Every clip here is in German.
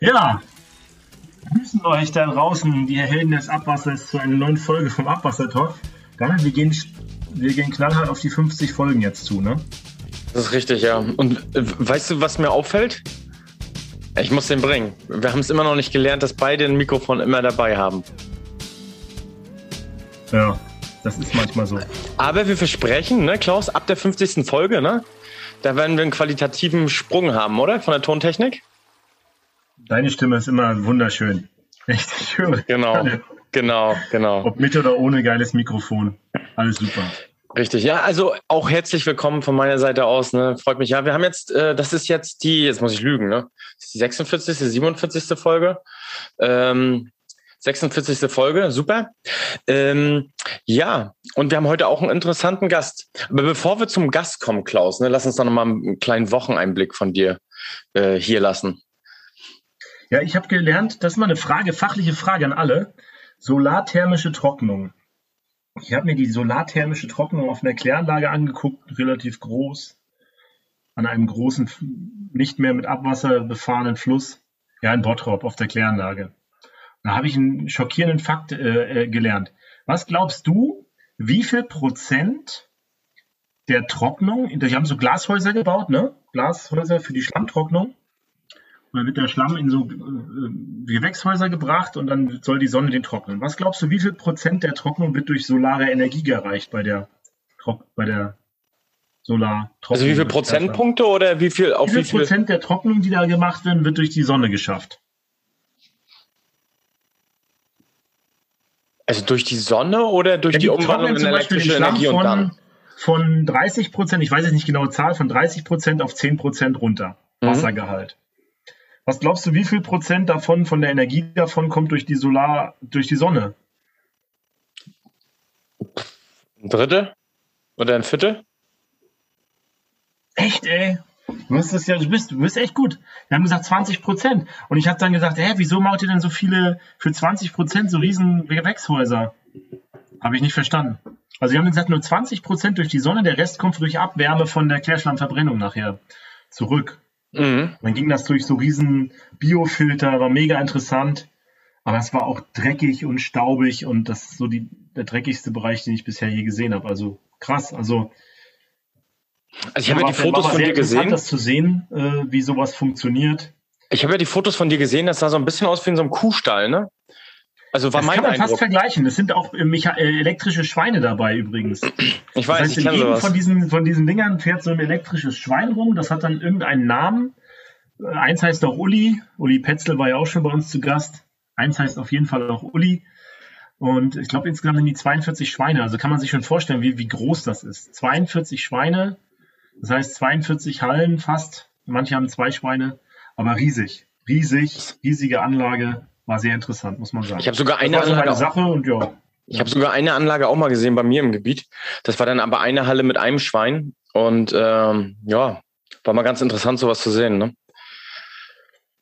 Ja, grüßen euch da draußen, die Helden des Abwassers, zu einer neuen Folge vom Abwassertalk. Daniel, wir gehen, wir gehen knallhart auf die 50 Folgen jetzt zu, ne? Das ist richtig, ja. Und äh, weißt du, was mir auffällt? Ich muss den bringen. Wir haben es immer noch nicht gelernt, dass beide ein Mikrofon immer dabei haben. Ja, das ist manchmal so. Aber wir versprechen, ne, Klaus, ab der 50. Folge, ne? Da werden wir einen qualitativen Sprung haben, oder? Von der Tontechnik? Deine Stimme ist immer wunderschön. Echt schön. Genau, genau, genau. Ob mit oder ohne geiles Mikrofon. Alles super. Richtig, ja, also auch herzlich willkommen von meiner Seite aus. Ne? Freut mich. Ja, wir haben jetzt, äh, das ist jetzt die, jetzt muss ich lügen, ne? Das ist die 46., 47. Folge. Ähm, 46. Folge, super. Ähm, ja, und wir haben heute auch einen interessanten Gast. Aber bevor wir zum Gast kommen, Klaus, ne, lass uns doch nochmal einen kleinen Wocheneinblick von dir äh, hier lassen. Ja, ich habe gelernt, das ist mal eine Frage, fachliche Frage an alle. Solarthermische Trocknung. Ich habe mir die solarthermische Trocknung auf einer Kläranlage angeguckt, relativ groß, an einem großen, nicht mehr mit Abwasser befahrenen Fluss, ja, in Bottrop auf der Kläranlage. Da habe ich einen schockierenden Fakt äh, äh, gelernt. Was glaubst du, wie viel Prozent der Trocknung, die haben so Glashäuser gebaut, ne? Glashäuser für die Schlammtrocknung. Dann wird der Schlamm in so äh, Gewächshäuser gebracht und dann soll die Sonne den trocknen. Was glaubst du, wie viel Prozent der Trocknung wird durch solare Energie erreicht bei der, bei der Solartrocknung? Also wie viele Prozentpunkte oder wie viel auf wie viel, wie viel Prozent der Trocknung, die da gemacht werden, wird durch die Sonne geschafft? Also durch die Sonne oder durch ja, die, die Umwandlung in elektrische Energie von, und dann? Von 30 Prozent, ich weiß jetzt nicht genau die Zahl, von 30 Prozent auf 10 Prozent runter. Mhm. Wassergehalt. Was glaubst du, wie viel Prozent davon, von der Energie davon kommt durch die Solar, durch die Sonne? Ein Drittel? Oder ein Viertel? Echt, ey? Du bist, das ja, du, bist, du bist echt gut. Wir haben gesagt 20 Prozent. Und ich habe dann gesagt, hä, wieso macht ihr denn so viele für 20 Prozent so riesen Gewächshäuser? Habe ich nicht verstanden. Also wir haben gesagt, nur 20 Prozent durch die Sonne, der Rest kommt durch Abwärme von der Klärschlammverbrennung nachher zurück. Mhm. Dann ging das durch so riesen Biofilter, war mega interessant. Aber es war auch dreckig und staubig und das ist so die, der dreckigste Bereich, den ich bisher je gesehen habe. Also krass. Also, also ich habe ja die Fotos von dir gesehen. das zu sehen, äh, wie sowas funktioniert. Ich habe ja die Fotos von dir gesehen, das sah so ein bisschen aus wie in so einem Kuhstall, ne? Also war das mein kann man Eindruck. fast vergleichen. Es sind auch äh, äh, elektrische Schweine dabei übrigens. Ich weiß, das heißt, ich kenne sowas. Von diesen, von diesen Dingern fährt so ein elektrisches Schwein rum. Das hat dann irgendeinen Namen. Äh, eins heißt auch Uli. Uli Petzel war ja auch schon bei uns zu Gast. Eins heißt auf jeden Fall auch Uli. Und ich glaube, insgesamt sind die 42 Schweine. Also kann man sich schon vorstellen, wie, wie groß das ist. 42 Schweine. Das heißt 42 Hallen fast. Manche haben zwei Schweine. Aber riesig. Riesig. Riesige Anlage war sehr interessant, muss man sagen. Ich habe sogar eine Anlage. So Sache und ja. Ich habe sogar eine Anlage auch mal gesehen bei mir im Gebiet. Das war dann aber eine Halle mit einem Schwein. Und ähm, ja, war mal ganz interessant, sowas zu sehen. Ne?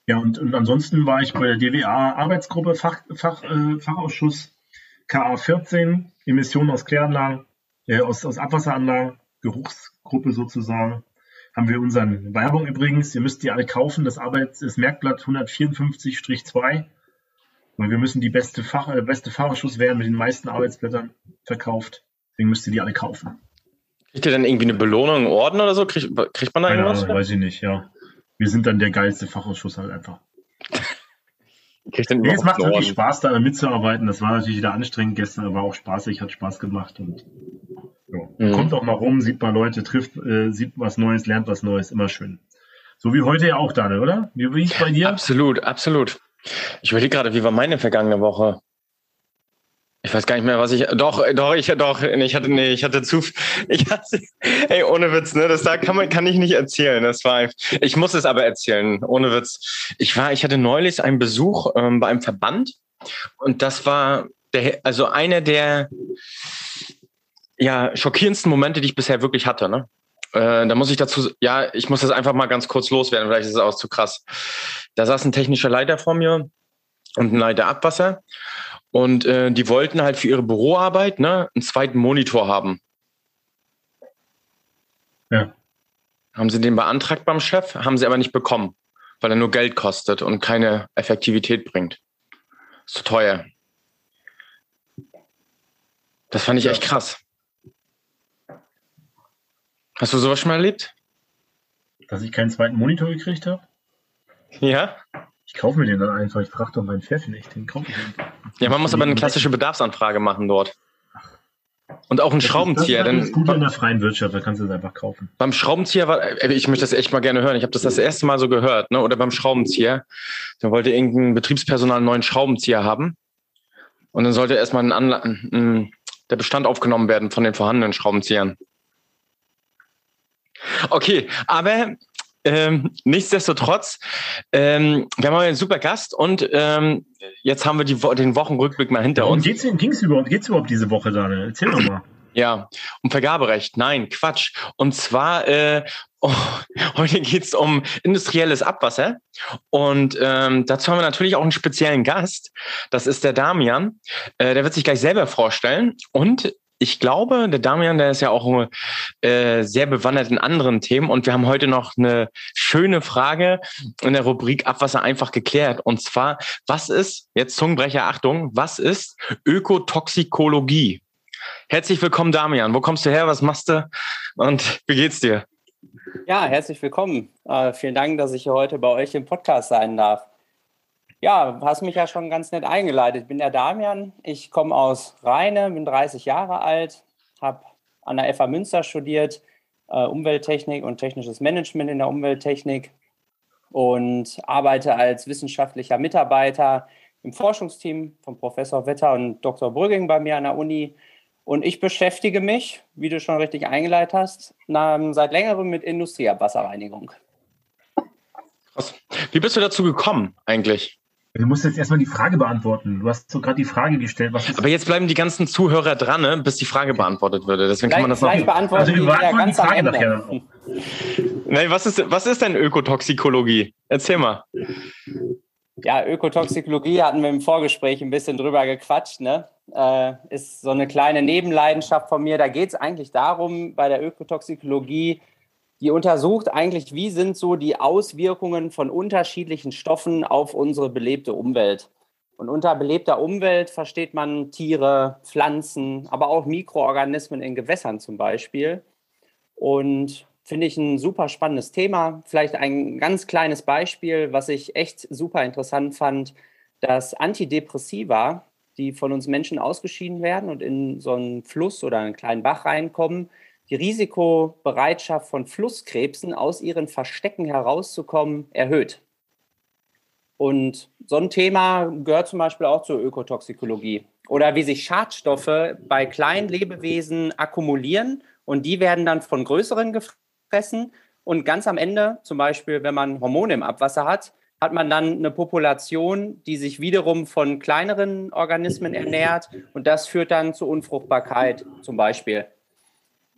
Ja, und, und ansonsten war ich bei der DWA-Arbeitsgruppe, Fach, Fach, äh, Fachausschuss KA 14, Emissionen aus Kläranlagen, äh, aus, aus Abwasseranlagen, Geruchsgruppe sozusagen. Haben wir unseren Werbung übrigens, ihr müsst die alle kaufen, das Arbeits-, das Merkblatt 154-2 weil wir müssen die beste, Fach, äh, beste Fahrerschuss werden mit den meisten Arbeitsblättern verkauft. Deswegen müsst ihr die alle kaufen. Kriegt ihr dann irgendwie eine Belohnung, einen Orden oder so? Kriegt, kriegt man da Keine irgendwas? Ahnung, weiß ich nicht, ja. Wir sind dann der geilste Fachausschuss halt einfach. nee, es macht wirklich Spaß, da mitzuarbeiten. Das war natürlich wieder anstrengend gestern, aber auch spaßig, hat Spaß gemacht und ja. mhm. kommt auch mal rum, sieht mal Leute, trifft, äh, sieht was Neues, lernt was Neues, immer schön. So wie heute ja auch, Daniel, oder? Wie, wie ist bei dir? Absolut, absolut. Ich überlege gerade, wie war meine vergangene Woche? Ich weiß gar nicht mehr, was ich. Doch, doch, ich doch, ich hatte, nee, ich hatte zu. Ich hatte, ey, ohne Witz, ne? Das da kann man, kann ich nicht erzählen. Das war, ich muss es aber erzählen, ohne Witz. Ich war, ich hatte neulich einen Besuch ähm, bei einem Verband und das war der, also einer der ja schockierendsten Momente, die ich bisher wirklich hatte, ne? Äh, da muss ich dazu, ja, ich muss das einfach mal ganz kurz loswerden, vielleicht ist es auch zu krass. Da saß ein technischer Leiter vor mir und ein Leiter Abwasser und äh, die wollten halt für ihre Büroarbeit ne, einen zweiten Monitor haben. Ja. Haben sie den beantragt beim Chef, haben sie aber nicht bekommen. weil er nur Geld kostet und keine Effektivität bringt. Ist zu teuer. Das fand ich echt krass. Hast du sowas schon mal erlebt? Dass ich keinen zweiten Monitor gekriegt habe? Ja. Ich kaufe mir den dann einfach. Ich frage doch meinen Chef nicht. Den kaufe ich Ja, man muss aber eine klassische Bedarfsanfrage machen dort. Und auch ein das Schraubenzieher. Ist, das ist gut in der freien Wirtschaft, da kannst du es einfach kaufen. beim Schraubenzieher war, äh, ich möchte das echt mal gerne hören. Ich habe das das erste Mal so gehört, ne? Oder beim Schraubenzieher. Da wollte irgendein Betriebspersonal einen neuen Schraubenzieher haben. Und dann sollte erstmal ein Anla ein, der Bestand aufgenommen werden von den vorhandenen Schraubenziehern. Okay, aber ähm, nichtsdestotrotz, ähm, wir haben heute einen super Gast und ähm, jetzt haben wir die, den Wochenrückblick mal hinter Worum uns. geht's, ging's überhaupt, geht's überhaupt diese Woche, Daniel? Erzähl doch mal. Ja, um Vergaberecht. Nein, Quatsch. Und zwar, äh, oh, heute geht's um industrielles Abwasser. Und ähm, dazu haben wir natürlich auch einen speziellen Gast. Das ist der Damian. Äh, der wird sich gleich selber vorstellen. Und ich glaube, der Damian, der ist ja auch äh, sehr bewandert in anderen Themen. Und wir haben heute noch eine schöne Frage in der Rubrik Abwasser einfach geklärt. Und zwar, was ist, jetzt Zungenbrecher, Achtung, was ist Ökotoxikologie? Herzlich willkommen, Damian. Wo kommst du her? Was machst du? Und wie geht's dir? Ja, herzlich willkommen. Äh, vielen Dank, dass ich heute bei euch im Podcast sein darf. Ja, hast mich ja schon ganz nett eingeleitet. Ich bin der Damian. Ich komme aus Rheine, bin 30 Jahre alt, habe an der FA Münster studiert, äh, Umwelttechnik und technisches Management in der Umwelttechnik und arbeite als wissenschaftlicher Mitarbeiter im Forschungsteam von Professor Wetter und Dr. Brügging bei mir an der Uni. Und ich beschäftige mich, wie du schon richtig eingeleitet hast, na, seit längerem mit Industrieabwasserreinigung. Wie bist du dazu gekommen eigentlich? Du musst jetzt erstmal die Frage beantworten. Du hast so gerade die Frage gestellt, was ist Aber jetzt bleiben die ganzen Zuhörer dran, ne, bis die Frage beantwortet würde. Deswegen kann man das noch. Vielleicht beantworten Also wir beantworten ganz die Frage nachher Nein, was ist, was ist denn Ökotoxikologie? Erzähl mal. Ja, Ökotoxikologie hatten wir im Vorgespräch ein bisschen drüber gequatscht. Ne? Äh, ist so eine kleine Nebenleidenschaft von mir. Da geht es eigentlich darum, bei der Ökotoxikologie, die untersucht eigentlich, wie sind so die Auswirkungen von unterschiedlichen Stoffen auf unsere belebte Umwelt. Und unter belebter Umwelt versteht man Tiere, Pflanzen, aber auch Mikroorganismen in Gewässern zum Beispiel. Und finde ich ein super spannendes Thema. Vielleicht ein ganz kleines Beispiel, was ich echt super interessant fand, dass Antidepressiva, die von uns Menschen ausgeschieden werden und in so einen Fluss oder einen kleinen Bach reinkommen, die Risikobereitschaft von Flusskrebsen aus ihren Verstecken herauszukommen erhöht. Und so ein Thema gehört zum Beispiel auch zur Ökotoxikologie. Oder wie sich Schadstoffe bei kleinen Lebewesen akkumulieren und die werden dann von größeren gefressen. Und ganz am Ende, zum Beispiel, wenn man Hormone im Abwasser hat, hat man dann eine Population, die sich wiederum von kleineren Organismen ernährt. Und das führt dann zu Unfruchtbarkeit zum Beispiel.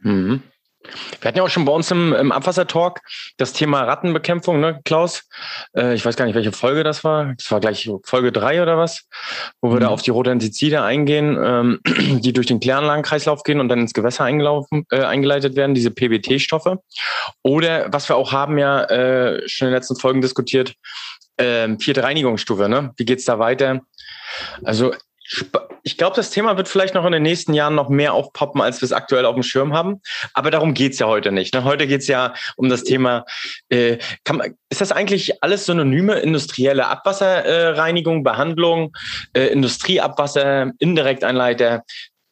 Mhm. Wir hatten ja auch schon bei uns im, im Abwassertalk das Thema Rattenbekämpfung, ne, Klaus? Äh, ich weiß gar nicht, welche Folge das war. Das war gleich Folge drei oder was, wo wir Mhm. da auf die Rodentizide eingehen, ähm, die durch den Kläranlagenkreislauf gehen und dann ins Gewässer eingelaufen, äh, eingeleitet werden, diese PBT-Stoffe. Oder was wir auch haben ja äh, schon in den letzten Folgen diskutiert, ähm, vierte Reinigungsstufe, ne? Wie geht's da weiter? Also ich glaube, das Thema wird vielleicht noch in den nächsten Jahren noch mehr aufpoppen, als wir es aktuell auf dem Schirm haben. Aber darum geht's ja heute nicht. Ne? Heute geht's ja um das Thema, äh, man, ist das eigentlich alles Synonyme? Industrielle Abwasserreinigung, Behandlung, äh, Industrieabwasser, Indirekteinleiter.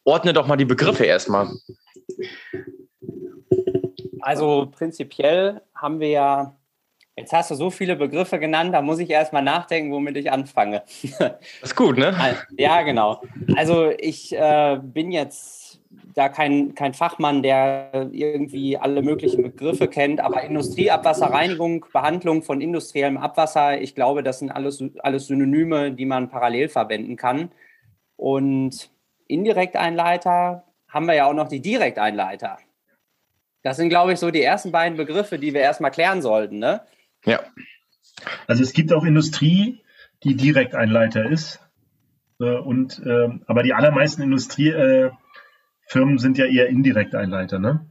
Ordne doch mal die Begriffe erstmal. Also prinzipiell haben wir ja, jetzt hast du so viele Begriffe genannt, da muss ich erstmal nachdenken, womit ich anfange. Das ist gut, ne? Ja, genau. Also ich äh, bin jetzt da kein, kein Fachmann, der irgendwie alle möglichen Begriffe kennt, aber Industrieabwasserreinigung, Behandlung von industriellem Abwasser, ich glaube, das sind alles, alles Synonyme, die man parallel verwenden kann. Und Indirekteinleiter haben wir ja auch noch die Direkteinleiter. Das sind, glaube ich, so die ersten beiden Begriffe, die wir erstmal klären sollten. Ne? Ja. Also es gibt auch Industrie, die Direkteinleiter ist. Äh, und, ähm, aber die allermeisten Industriefirmen äh, sind ja eher Indirekteinleiter. Ne?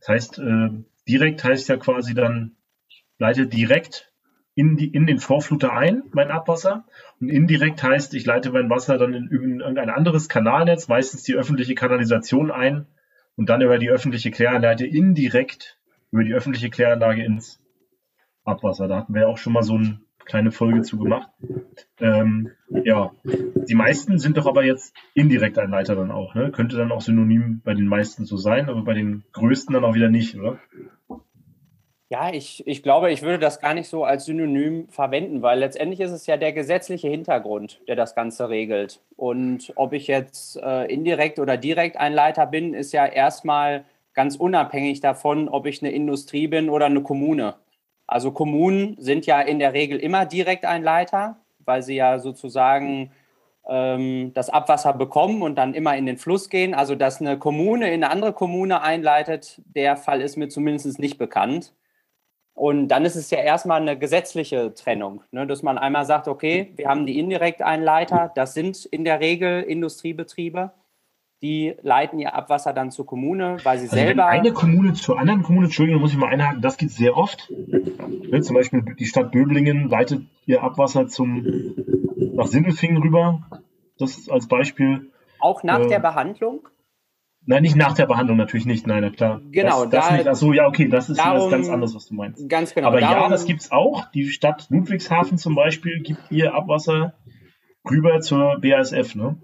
Das heißt, äh, direkt heißt ja quasi dann, ich leite direkt in, die, in den Vorfluter ein, mein Abwasser. Und indirekt heißt, ich leite mein Wasser dann in, in irgendein anderes Kanalnetz, meistens die öffentliche Kanalisation ein und dann über die öffentliche Kläranlage indirekt über die öffentliche Kläranlage ins Abwasser. Da hatten wir ja auch schon mal so eine kleine Folge zu gemacht. Ähm, ja, die meisten sind doch aber jetzt indirekt ein Leiter dann auch. Ne? Könnte dann auch synonym bei den meisten so sein, aber bei den größten dann auch wieder nicht, oder? Ja, ich, ich glaube, ich würde das gar nicht so als Synonym verwenden, weil letztendlich ist es ja der gesetzliche Hintergrund, der das Ganze regelt. Und ob ich jetzt äh, indirekt oder direkt ein Leiter bin, ist ja erstmal ganz unabhängig davon, ob ich eine Industrie bin oder eine Kommune. Also Kommunen sind ja in der Regel immer direkt ein Leiter, weil sie ja sozusagen ähm, das Abwasser bekommen und dann immer in den Fluss gehen. Also dass eine Kommune in eine andere Kommune einleitet, der Fall ist mir zumindest nicht bekannt. Und dann ist es ja erstmal eine gesetzliche Trennung, ne, dass man einmal sagt, okay, wir haben die Indirekteinleiter, das sind in der Regel Industriebetriebe, die leiten ihr Abwasser dann zur Kommune, weil sie also selber. Wenn eine Kommune zur anderen Kommune, Entschuldigung, muss ich mal einhaken, das geht sehr oft. Ne, zum Beispiel die Stadt Böblingen leitet ihr Abwasser zum, nach Sindelfingen rüber. Das als Beispiel. Auch nach äh, der Behandlung? Nein, nicht nach der Behandlung, natürlich nicht. Nein, na klar. Genau, das, das da, nicht. Achso, ja, okay, das ist darum, ganz anderes, was du meinst. Ganz genau. Aber darum, ja, das gibt es auch. Die Stadt Ludwigshafen zum Beispiel gibt ihr Abwasser rüber zur BASF. Ne?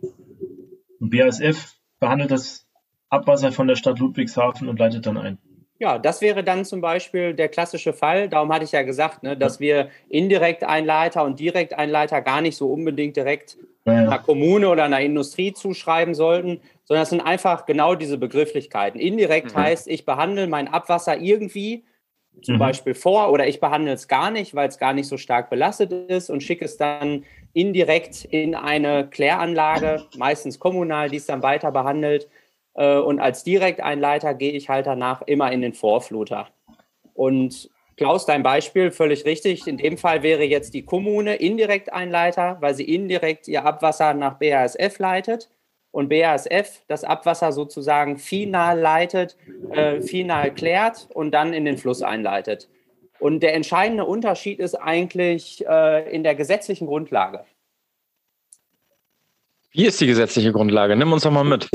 Und BASF behandelt das Abwasser von der Stadt Ludwigshafen und leitet dann ein. Ja, das wäre dann zum Beispiel der klassische Fall. Darum hatte ich ja gesagt, ne, dass wir indirekt Einleiter und direkt Einleiter gar nicht so unbedingt direkt ja, ja. einer Kommune oder einer Industrie zuschreiben sollten, sondern es sind einfach genau diese Begrifflichkeiten. Indirekt mhm. heißt, ich behandle mein Abwasser irgendwie, zum mhm. Beispiel vor, oder ich behandle es gar nicht, weil es gar nicht so stark belastet ist und schicke es dann indirekt in eine Kläranlage, meistens kommunal, die es dann weiter behandelt. Äh, und als Direkteinleiter gehe ich halt danach immer in den Vorfluter. Und Klaus, dein Beispiel, völlig richtig. In dem Fall wäre jetzt die Kommune Indirekteinleiter, weil sie indirekt ihr Abwasser nach BASF leitet und BASF das Abwasser sozusagen final leitet, äh, final klärt und dann in den Fluss einleitet. Und der entscheidende Unterschied ist eigentlich äh, in der gesetzlichen Grundlage. Wie ist die gesetzliche Grundlage? Nimm uns doch mal mit.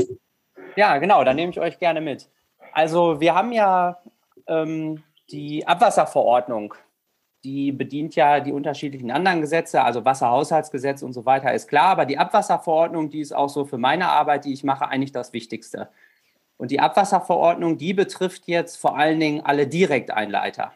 Ja, genau, da nehme ich euch gerne mit. Also wir haben ja ähm, die Abwasserverordnung die bedient ja die unterschiedlichen anderen Gesetze, also Wasserhaushaltsgesetz und so weiter, ist klar. Aber die Abwasserverordnung, die ist auch so für meine Arbeit, die ich mache, eigentlich das Wichtigste. Und die Abwasserverordnung, die betrifft jetzt vor allen Dingen alle Direkteinleiter.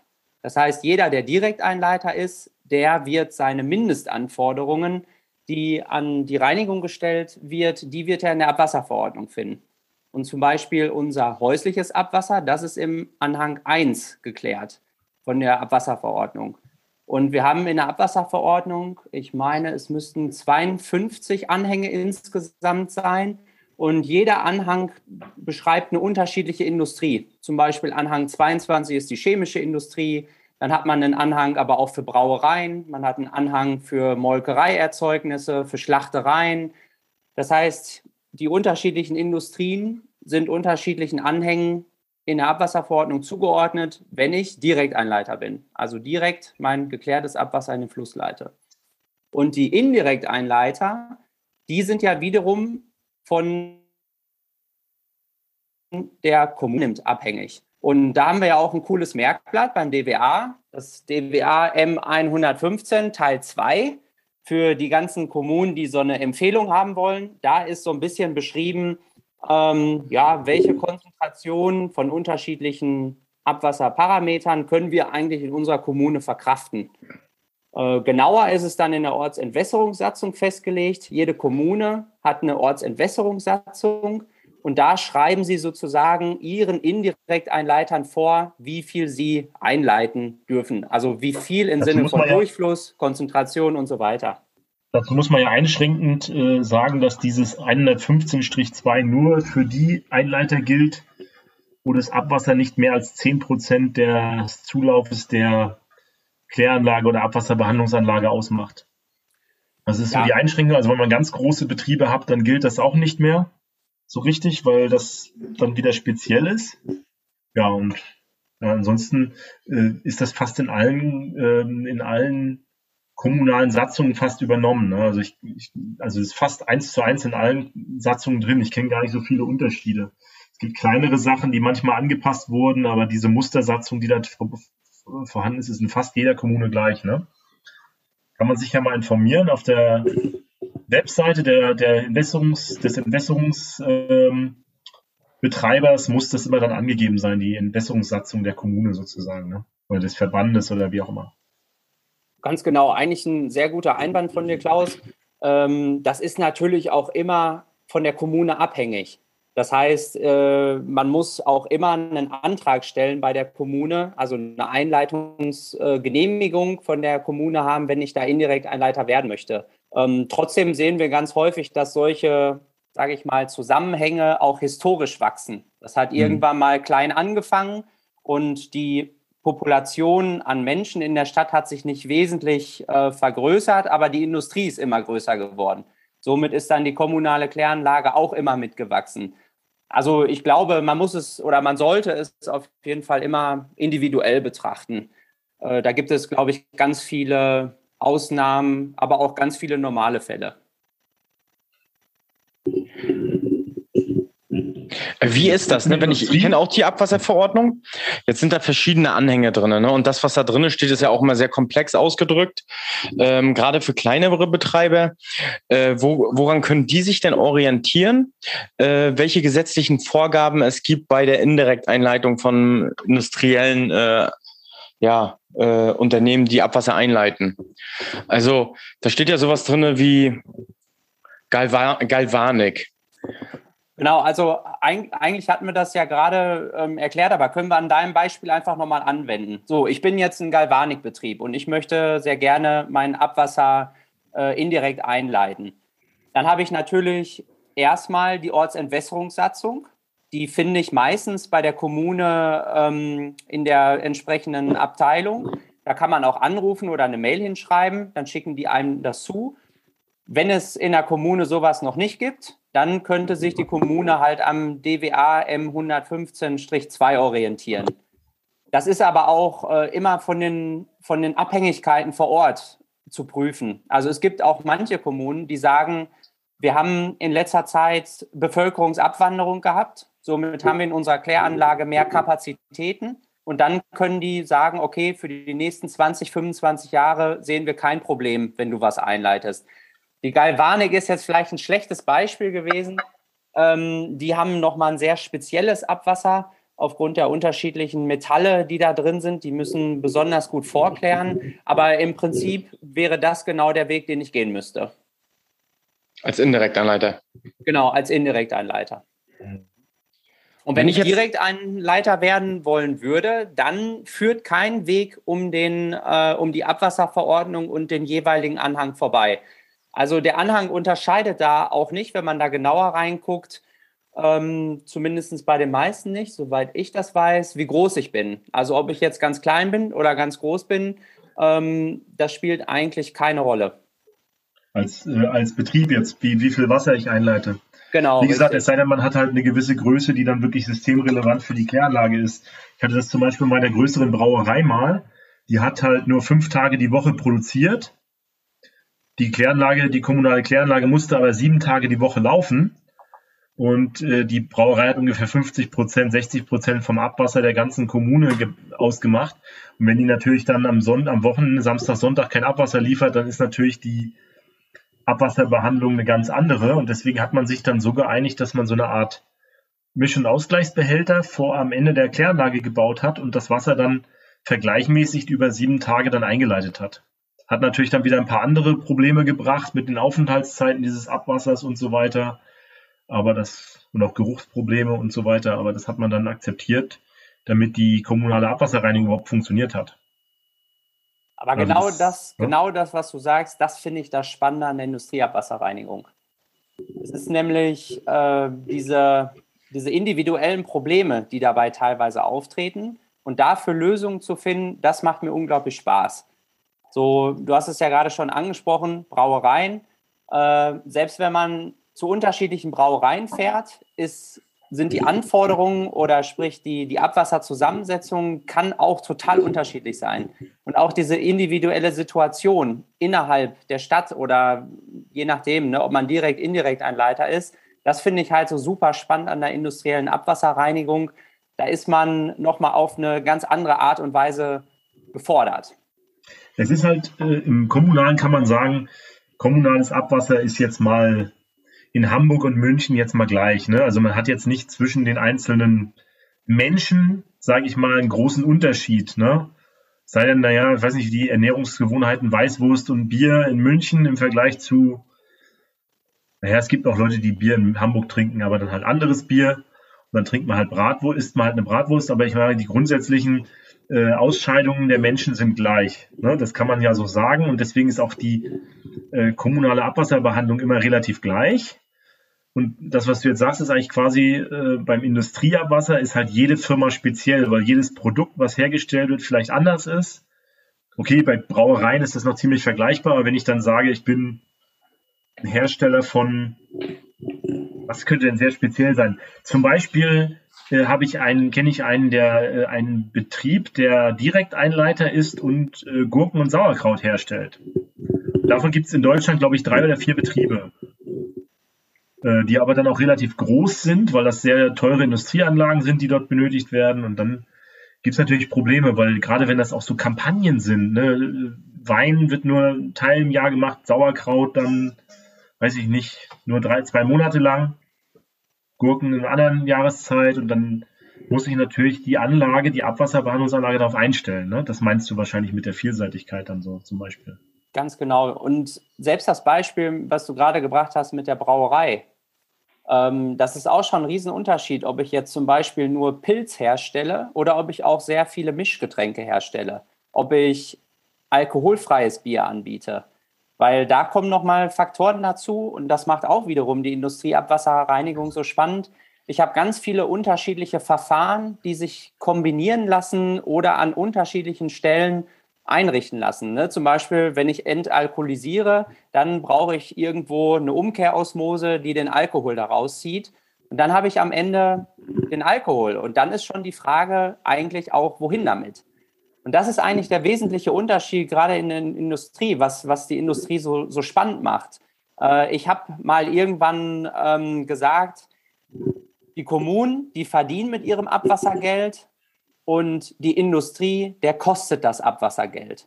Das heißt, jeder, der Direkteinleiter ist, der wird seine Mindestanforderungen, die an die Reinigung gestellt wird, die wird er in der Abwasserverordnung finden. Und zum Beispiel unser häusliches Abwasser, das ist im Anhang 1 geklärt von der Abwasserverordnung. Und wir haben in der Abwasserverordnung, ich meine, es müssten 52 Anhänge insgesamt sein. Und jeder Anhang beschreibt eine unterschiedliche Industrie. Zum Beispiel Anhang 22 ist die chemische Industrie. Dann hat man einen Anhang aber auch für Brauereien. Man hat einen Anhang für Molkereierzeugnisse, für Schlachtereien. Das heißt, die unterschiedlichen Industrien sind unterschiedlichen Anhängen in der Abwasserverordnung zugeordnet, wenn ich Direkteinleiter bin. Also direkt mein geklärtes Abwasser in den Fluss leite. Und die Indirekteinleiter, die sind ja wiederum von der Kommune abhängig. Und da haben wir ja auch ein cooles Merkblatt beim DWA, das DWA M115 Teil 2 für die ganzen Kommunen, die so eine Empfehlung haben wollen. Da ist so ein bisschen beschrieben, ähm, ja, welche Konzentration von unterschiedlichen Abwasserparametern können wir eigentlich in unserer Kommune verkraften. Äh, genauer ist es dann in der Ortsentwässerungssatzung festgelegt. Jede Kommune hat eine Ortsentwässerungssatzung und da schreiben sie sozusagen ihren Indirekteinleitern vor, wie viel sie einleiten dürfen. Also wie viel im Sinne von Durchfluss, Konzentration und so weiter. Dazu muss man ja einschränkend äh, sagen, dass dieses 115-2 nur für die Einleiter gilt, wo das Abwasser nicht mehr als 10% des Zulaufes der Kläranlage oder Abwasserbehandlungsanlage ausmacht. Das ist ja. so die Einschränkung. Also wenn man ganz große Betriebe hat, dann gilt das auch nicht mehr so richtig, weil das dann wieder speziell ist. Ja, und Ja, ansonsten äh, ist das fast in allen, ähm, in allen kommunalen Satzungen fast übernommen. Ne? Also ich, ich, also es ist fast eins zu eins in allen Satzungen drin. Ich kenne gar nicht so viele Unterschiede. Es gibt kleinere Sachen, die manchmal angepasst wurden, aber diese Mustersatzung, die da vorhanden ist, ist in fast jeder Kommune gleich. Ne? Kann man sich ja mal informieren auf der Webseite der, der Entwässerungs, des Entwässerungsbetreibers ähm, muss das immer dann angegeben sein, die Entwässerungssatzung der Kommune sozusagen, ne? oder des Verbandes oder wie auch immer. Ganz genau, eigentlich ein sehr guter Einwand von dir, Klaus. Ähm, das ist natürlich auch immer von der Kommune abhängig. Das heißt, äh, man muss auch immer einen Antrag stellen bei der Kommune, also eine Einleitungsgenehmigung von der Kommune haben, wenn ich da indirekt Einleiter werden möchte. Ähm, trotzdem sehen wir ganz häufig, dass solche, sage ich mal, Zusammenhänge auch historisch wachsen. Das hat mhm. irgendwann mal klein angefangen und die Population an Menschen in der Stadt hat sich nicht wesentlich äh, vergrößert, aber die Industrie ist immer größer geworden. Somit ist dann die kommunale Kläranlage auch immer mitgewachsen. Also ich glaube, man muss es oder man sollte es auf jeden Fall immer individuell betrachten. Äh, da gibt es, glaube ich, ganz viele Ausnahmen, aber auch ganz viele normale Fälle. Wie ist das? Ne? Wenn ich, ich kenne auch die Abwasserverordnung. Jetzt sind da verschiedene Anhänge drin. Ne? Und das, was da drin steht, ist ja auch immer sehr komplex ausgedrückt. Ähm, gerade für kleinere Betreiber. Äh, wo, woran können die sich denn orientieren? Äh, welche gesetzlichen Vorgaben es gibt bei der Indirekteinleitung von industriellen äh, ja, äh, Unternehmen, die Abwasser einleiten. Also da steht ja sowas drin wie Galva Galvanik. Genau, also eigentlich hatten wir das ja gerade ähm, erklärt, aber können wir an deinem Beispiel einfach nochmal anwenden. So, ich bin jetzt ein Galvanikbetrieb und ich möchte sehr gerne mein Abwasser äh, indirekt einleiten. Dann habe ich natürlich erstmal die Ortsentwässerungssatzung. Die finde ich meistens bei der Kommune ähm, in der entsprechenden Abteilung. Da kann man auch anrufen oder eine Mail hinschreiben, dann schicken die einem das zu. Wenn es in der Kommune sowas noch nicht gibt, dann könnte sich die Kommune halt am DWA M115-2 orientieren. Das ist aber auch äh, immer von den, von den Abhängigkeiten vor Ort zu prüfen. Also es gibt auch manche Kommunen, die sagen, wir haben in letzter Zeit Bevölkerungsabwanderung gehabt. Somit haben wir in unserer Kläranlage mehr Kapazitäten. Und dann können die sagen, okay, für die nächsten 20, 25 Jahre sehen wir kein Problem, wenn du was einleitest. Die Galvanik ist jetzt vielleicht ein schlechtes Beispiel gewesen. Ähm, die haben nochmal ein sehr spezielles Abwasser aufgrund der unterschiedlichen Metalle, die da drin sind. Die müssen besonders gut vorklären. Aber im Prinzip wäre das genau der Weg, den ich gehen müsste. Als Indirektanleiter. Genau, als Indirektanleiter. Und wenn, wenn ich direkt ein Leiter werden wollen würde, dann führt kein Weg um, den, äh, um die Abwasserverordnung und den jeweiligen Anhang vorbei. Also der Anhang unterscheidet da auch nicht, wenn man da genauer reinguckt, ähm, zumindest bei den meisten nicht, soweit ich das weiß, wie groß ich bin. Also ob ich jetzt ganz klein bin oder ganz groß bin, ähm, das spielt eigentlich keine Rolle. Als, äh, als Betrieb jetzt, wie, wie viel Wasser ich einleite. Genau. Wie gesagt, richtig. es sei denn, man hat halt eine gewisse Größe, die dann wirklich systemrelevant für die Kläranlage ist. Ich hatte das zum Beispiel in meiner größeren Brauerei mal. Die hat halt nur fünf Tage die Woche produziert die Kläranlage, die kommunale Kläranlage musste aber sieben Tage die Woche laufen. Und äh, die Brauerei hat ungefähr 50 Prozent, 60 Prozent vom Abwasser der ganzen Kommune ausgemacht. Und wenn die natürlich dann am, Sonntag, am Wochenende, Samstag, Sonntag kein Abwasser liefert, dann ist natürlich die Abwasserbehandlung eine ganz andere. Und deswegen hat man sich dann so geeinigt, dass man so eine Art Misch- und Ausgleichsbehälter vor am Ende der Kläranlage gebaut hat und das Wasser dann vergleichmäßig über sieben Tage dann eingeleitet hat. Hat natürlich dann wieder ein paar andere Probleme gebracht mit den Aufenthaltszeiten dieses Abwassers und so weiter. Aber das, und auch Geruchsprobleme und so weiter. Aber das hat man dann akzeptiert, damit die kommunale Abwasserreinigung überhaupt funktioniert hat. Aber also genau das, das ja? genau das, was du sagst, das finde ich das Spannende an der Industrieabwasserreinigung. Es ist nämlich äh, diese, diese individuellen Probleme, die dabei teilweise auftreten. Und dafür Lösungen zu finden, das macht mir unglaublich Spaß. So, du hast es ja gerade schon angesprochen, Brauereien. Äh, selbst wenn man zu unterschiedlichen Brauereien fährt, ist sind die Anforderungen oder sprich die, die Abwasserzusammensetzung kann auch total unterschiedlich sein. Und auch diese individuelle Situation innerhalb der Stadt oder je nachdem, ne, ob man direkt, indirekt ein Leiter ist, das finde ich halt so super spannend an der industriellen Abwasserreinigung. Da ist man nochmal auf eine ganz andere Art und Weise gefordert. Es ist halt äh, im Kommunalen kann man sagen, kommunales Abwasser ist jetzt mal in Hamburg und München jetzt mal gleich. Ne? Also man hat jetzt nicht zwischen den einzelnen Menschen, sage ich mal, einen großen Unterschied. Ne? Sei denn, naja, ich weiß nicht, die Ernährungsgewohnheiten Weißwurst und Bier in München im Vergleich zu, naja, es gibt auch Leute, die Bier in Hamburg trinken, aber dann halt anderes Bier. Und dann trinkt man halt Bratwurst, isst man halt eine Bratwurst, aber ich meine, die grundsätzlichen äh, Ausscheidungen der Menschen sind gleich. Ne? Das kann man ja so sagen und deswegen ist auch die äh, kommunale Abwasserbehandlung immer relativ gleich. Und das, was du jetzt sagst, ist eigentlich quasi äh, beim Industrieabwasser ist halt jede Firma speziell, weil jedes Produkt, was hergestellt wird, vielleicht anders ist. Okay, bei Brauereien ist das noch ziemlich vergleichbar, aber wenn ich dann sage, ich bin ein Hersteller von, was könnte denn sehr speziell sein? Zum Beispiel habe ich einen, kenne ich einen, der äh, einen Betrieb, der Direkteinleiter ist und äh, Gurken und Sauerkraut herstellt. Davon gibt es in Deutschland, glaube ich, drei oder vier Betriebe. Äh, die aber dann auch relativ groß sind, weil das sehr teure Industrieanlagen sind, die dort benötigt werden. Und dann gibt es natürlich Probleme, weil gerade wenn das auch so Kampagnen sind, ne, Wein wird nur ein Teil im Jahr gemacht, Sauerkraut dann, weiß ich nicht, nur drei, zwei Monate lang, Gurken in einer anderen Jahreszeit und dann muss ich natürlich die Anlage, die Abwasserbehandlungsanlage darauf einstellen. Ne? Das meinst du wahrscheinlich mit der Vielseitigkeit dann so zum Beispiel. Ganz genau. Und selbst das Beispiel, was du gerade gebracht hast mit der Brauerei, ähm, das ist auch schon ein Riesenunterschied, ob ich jetzt zum Beispiel nur Pilz herstelle oder ob ich auch sehr viele Mischgetränke herstelle, ob ich alkoholfreies Bier anbiete. Weil da kommen nochmal Faktoren dazu und das macht auch wiederum die Industrieabwasserreinigung so spannend. Ich habe ganz viele unterschiedliche Verfahren, die sich kombinieren lassen oder an unterschiedlichen Stellen einrichten lassen. Ne? Zum Beispiel, wenn ich entalkoholisiere, dann brauche ich irgendwo eine Umkehrosmose, die den Alkohol da rauszieht. Und dann habe ich am Ende den Alkohol. Und dann ist schon die Frage eigentlich auch, wohin damit? Und das ist eigentlich der wesentliche Unterschied, gerade in der Industrie, was, was die Industrie so, so spannend macht. Äh, ich habe mal irgendwann ähm, gesagt, die Kommunen, die verdienen mit ihrem Abwassergeld und die Industrie, der kostet das Abwassergeld.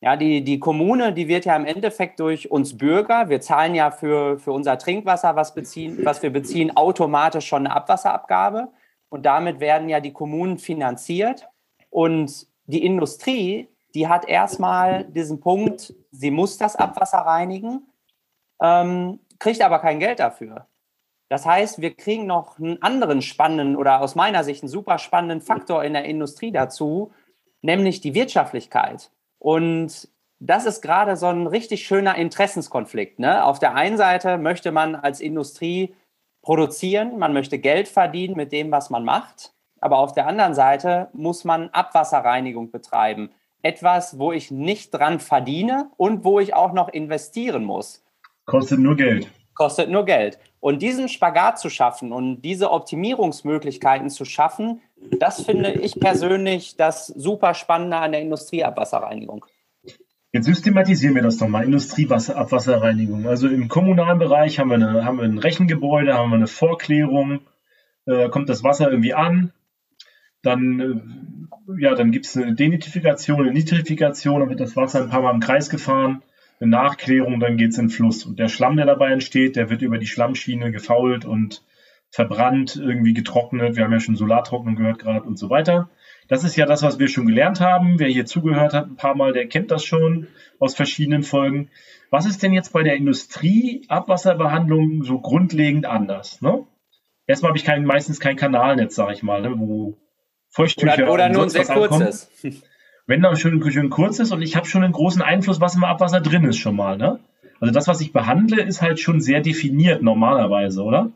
Ja, die, die Kommune, die wird ja im Endeffekt durch uns Bürger, wir zahlen ja für, für unser Trinkwasser, was, beziehen, was wir beziehen, automatisch schon eine Abwasserabgabe. Und damit werden ja die Kommunen finanziert. Und die Industrie, die hat erstmal diesen Punkt, sie muss das Abwasser reinigen, ähm, kriegt aber kein Geld dafür. Das heißt, wir kriegen noch einen anderen spannenden oder aus meiner Sicht einen super spannenden Faktor in der Industrie dazu, nämlich die Wirtschaftlichkeit. Und das ist gerade so ein richtig schöner Interessenskonflikt. Ne? Auf der einen Seite möchte man als Industrie produzieren, man möchte Geld verdienen mit dem, was man macht. Aber auf der anderen Seite muss man Abwasserreinigung betreiben. Etwas, wo ich nicht dran verdiene und wo ich auch noch investieren muss. Kostet nur Geld. Kostet nur Geld. Und diesen Spagat zu schaffen und diese Optimierungsmöglichkeiten zu schaffen, das finde ich persönlich das super Spannende an der Industrieabwasserreinigung. Jetzt systematisieren wir das doch mal, Industrieabwasserreinigung. Also im kommunalen Bereich haben wir, eine, haben wir ein Rechengebäude, haben wir eine Vorklärung, äh, kommt das Wasser irgendwie an, dann, äh, ja, dann gibt es eine Denitrifikation, eine Nitrifikation, dann wird das Wasser ein paar Mal im Kreis gefahren, eine Nachklärung, dann geht es in den Fluss. Und der Schlamm, der dabei entsteht, der wird über die Schlammschiene gefault und verbrannt, irgendwie getrocknet. Wir haben ja schon Solartrocknung gehört gerade und so weiter. Das ist ja das, was wir schon gelernt haben. Wer hier zugehört hat ein paar Mal, der kennt das schon aus verschiedenen Folgen. Was ist denn jetzt bei der Industrie Abwasserbehandlung so grundlegend anders? Ne? Erstmal habe ich kein, meistens kein Kanalnetz, sage ich mal, ne, wo Feuchttücher oder, oder nur ein sehr kurzes. wenn da schön, schön kurz ist und ich habe schon einen großen Einfluss, was im Abwasser drin ist schon mal. Ne? Also das, was ich behandle, ist halt schon sehr definiert normalerweise, oder?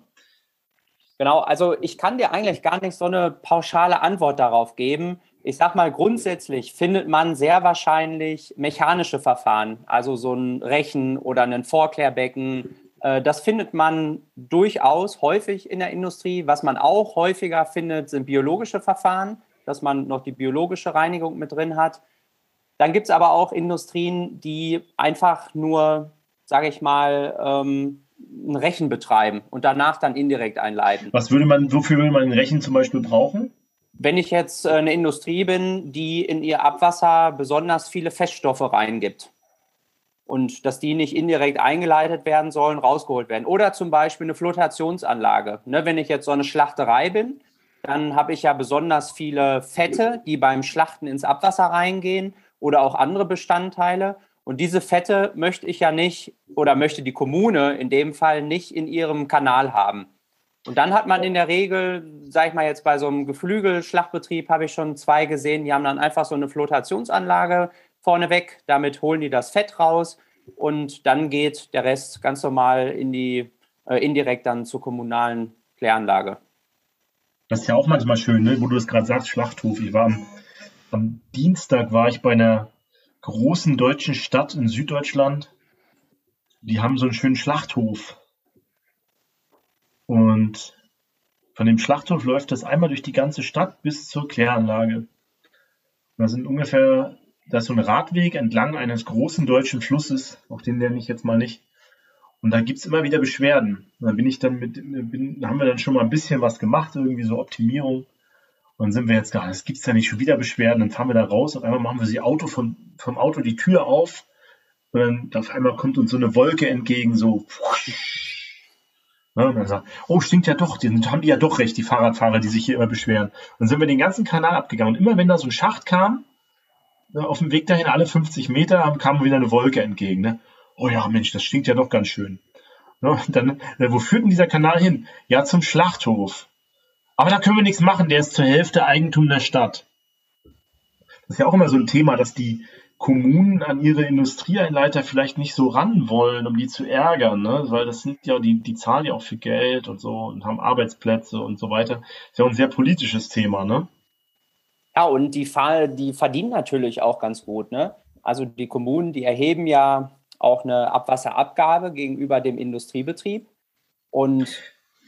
Genau, also ich kann dir eigentlich gar nicht so eine pauschale Antwort darauf geben. Ich sag mal, grundsätzlich findet man sehr wahrscheinlich mechanische Verfahren, also so ein Rechen oder ein Vorklärbecken, das findet man durchaus häufig in der Industrie. Was man auch häufiger findet, sind biologische Verfahren, dass man noch die biologische Reinigung mit drin hat. Dann gibt es aber auch Industrien, die einfach nur, sage ich mal, ähm, ein Rechen betreiben und danach dann indirekt einleiten. Was würde man, wofür würde man ein Rechen zum Beispiel brauchen? Wenn ich jetzt äh, eine Industrie bin, die in ihr Abwasser besonders viele Feststoffe reingibt, und dass die nicht indirekt eingeleitet werden sollen, rausgeholt werden. Oder zum Beispiel eine Flotationsanlage. Ne, wenn ich jetzt so eine Schlachterei bin, dann habe ich ja besonders viele Fette, die beim Schlachten ins Abwasser reingehen oder auch andere Bestandteile. Und diese Fette möchte ich ja nicht oder möchte die Kommune in dem Fall nicht in ihrem Kanal haben. Und dann hat man in der Regel, sage ich mal jetzt bei so einem Geflügelschlachtbetrieb, habe ich schon zwei gesehen, die haben dann einfach so eine Flotationsanlage vorneweg. Damit holen die das Fett raus und dann geht der Rest ganz normal in die, äh, indirekt dann zur kommunalen Kläranlage. Das ist ja auch manchmal schön, ne? wo du das gerade sagst, Schlachthof. Ich war am, am Dienstag war ich bei einer großen deutschen Stadt in Süddeutschland. Die haben so einen schönen Schlachthof. Und von dem Schlachthof läuft das einmal durch die ganze Stadt bis zur Kläranlage. Da sind ungefähr da ist so ein Radweg entlang eines großen deutschen Flusses, auch den nenne ich jetzt mal nicht. Und da gibt es immer wieder Beschwerden. Und dann bin ich dann mit, bin, haben wir dann schon mal ein bisschen was gemacht, irgendwie so Optimierung. Und dann sind wir jetzt gar, es gibt ja nicht schon wieder Beschwerden, dann fahren wir da raus, auf einmal machen wir sie Auto von, vom Auto die Tür auf und dann auf einmal kommt uns so eine Wolke entgegen, so. Ja, und dann sagt, oh, stinkt ja doch, die haben die ja doch recht, die Fahrradfahrer, die sich hier immer beschweren. Und dann sind wir den ganzen Kanal abgegangen. Und immer wenn da so ein Schacht kam, Ne, auf dem Weg dahin, alle 50 Meter, kam wieder eine Wolke entgegen. Ne? Oh ja, Mensch, das stinkt ja doch ganz schön. Ne? Dann, äh, wo führt denn dieser Kanal hin? Ja, zum Schlachthof. Aber da können wir nichts machen, der ist zur Hälfte Eigentum der Stadt. Das ist ja auch immer so ein Thema, dass die Kommunen an ihre Industrieeinleiter vielleicht nicht so ran wollen, um die zu ärgern, ne? weil das sind ja, die, die zahlen ja auch viel Geld und so und haben Arbeitsplätze und so weiter. Das ist ja auch ein sehr politisches Thema, ne? Ja, und die, die verdienen natürlich auch ganz gut. Ne? Also die Kommunen, die erheben ja auch eine Abwasserabgabe gegenüber dem Industriebetrieb. Und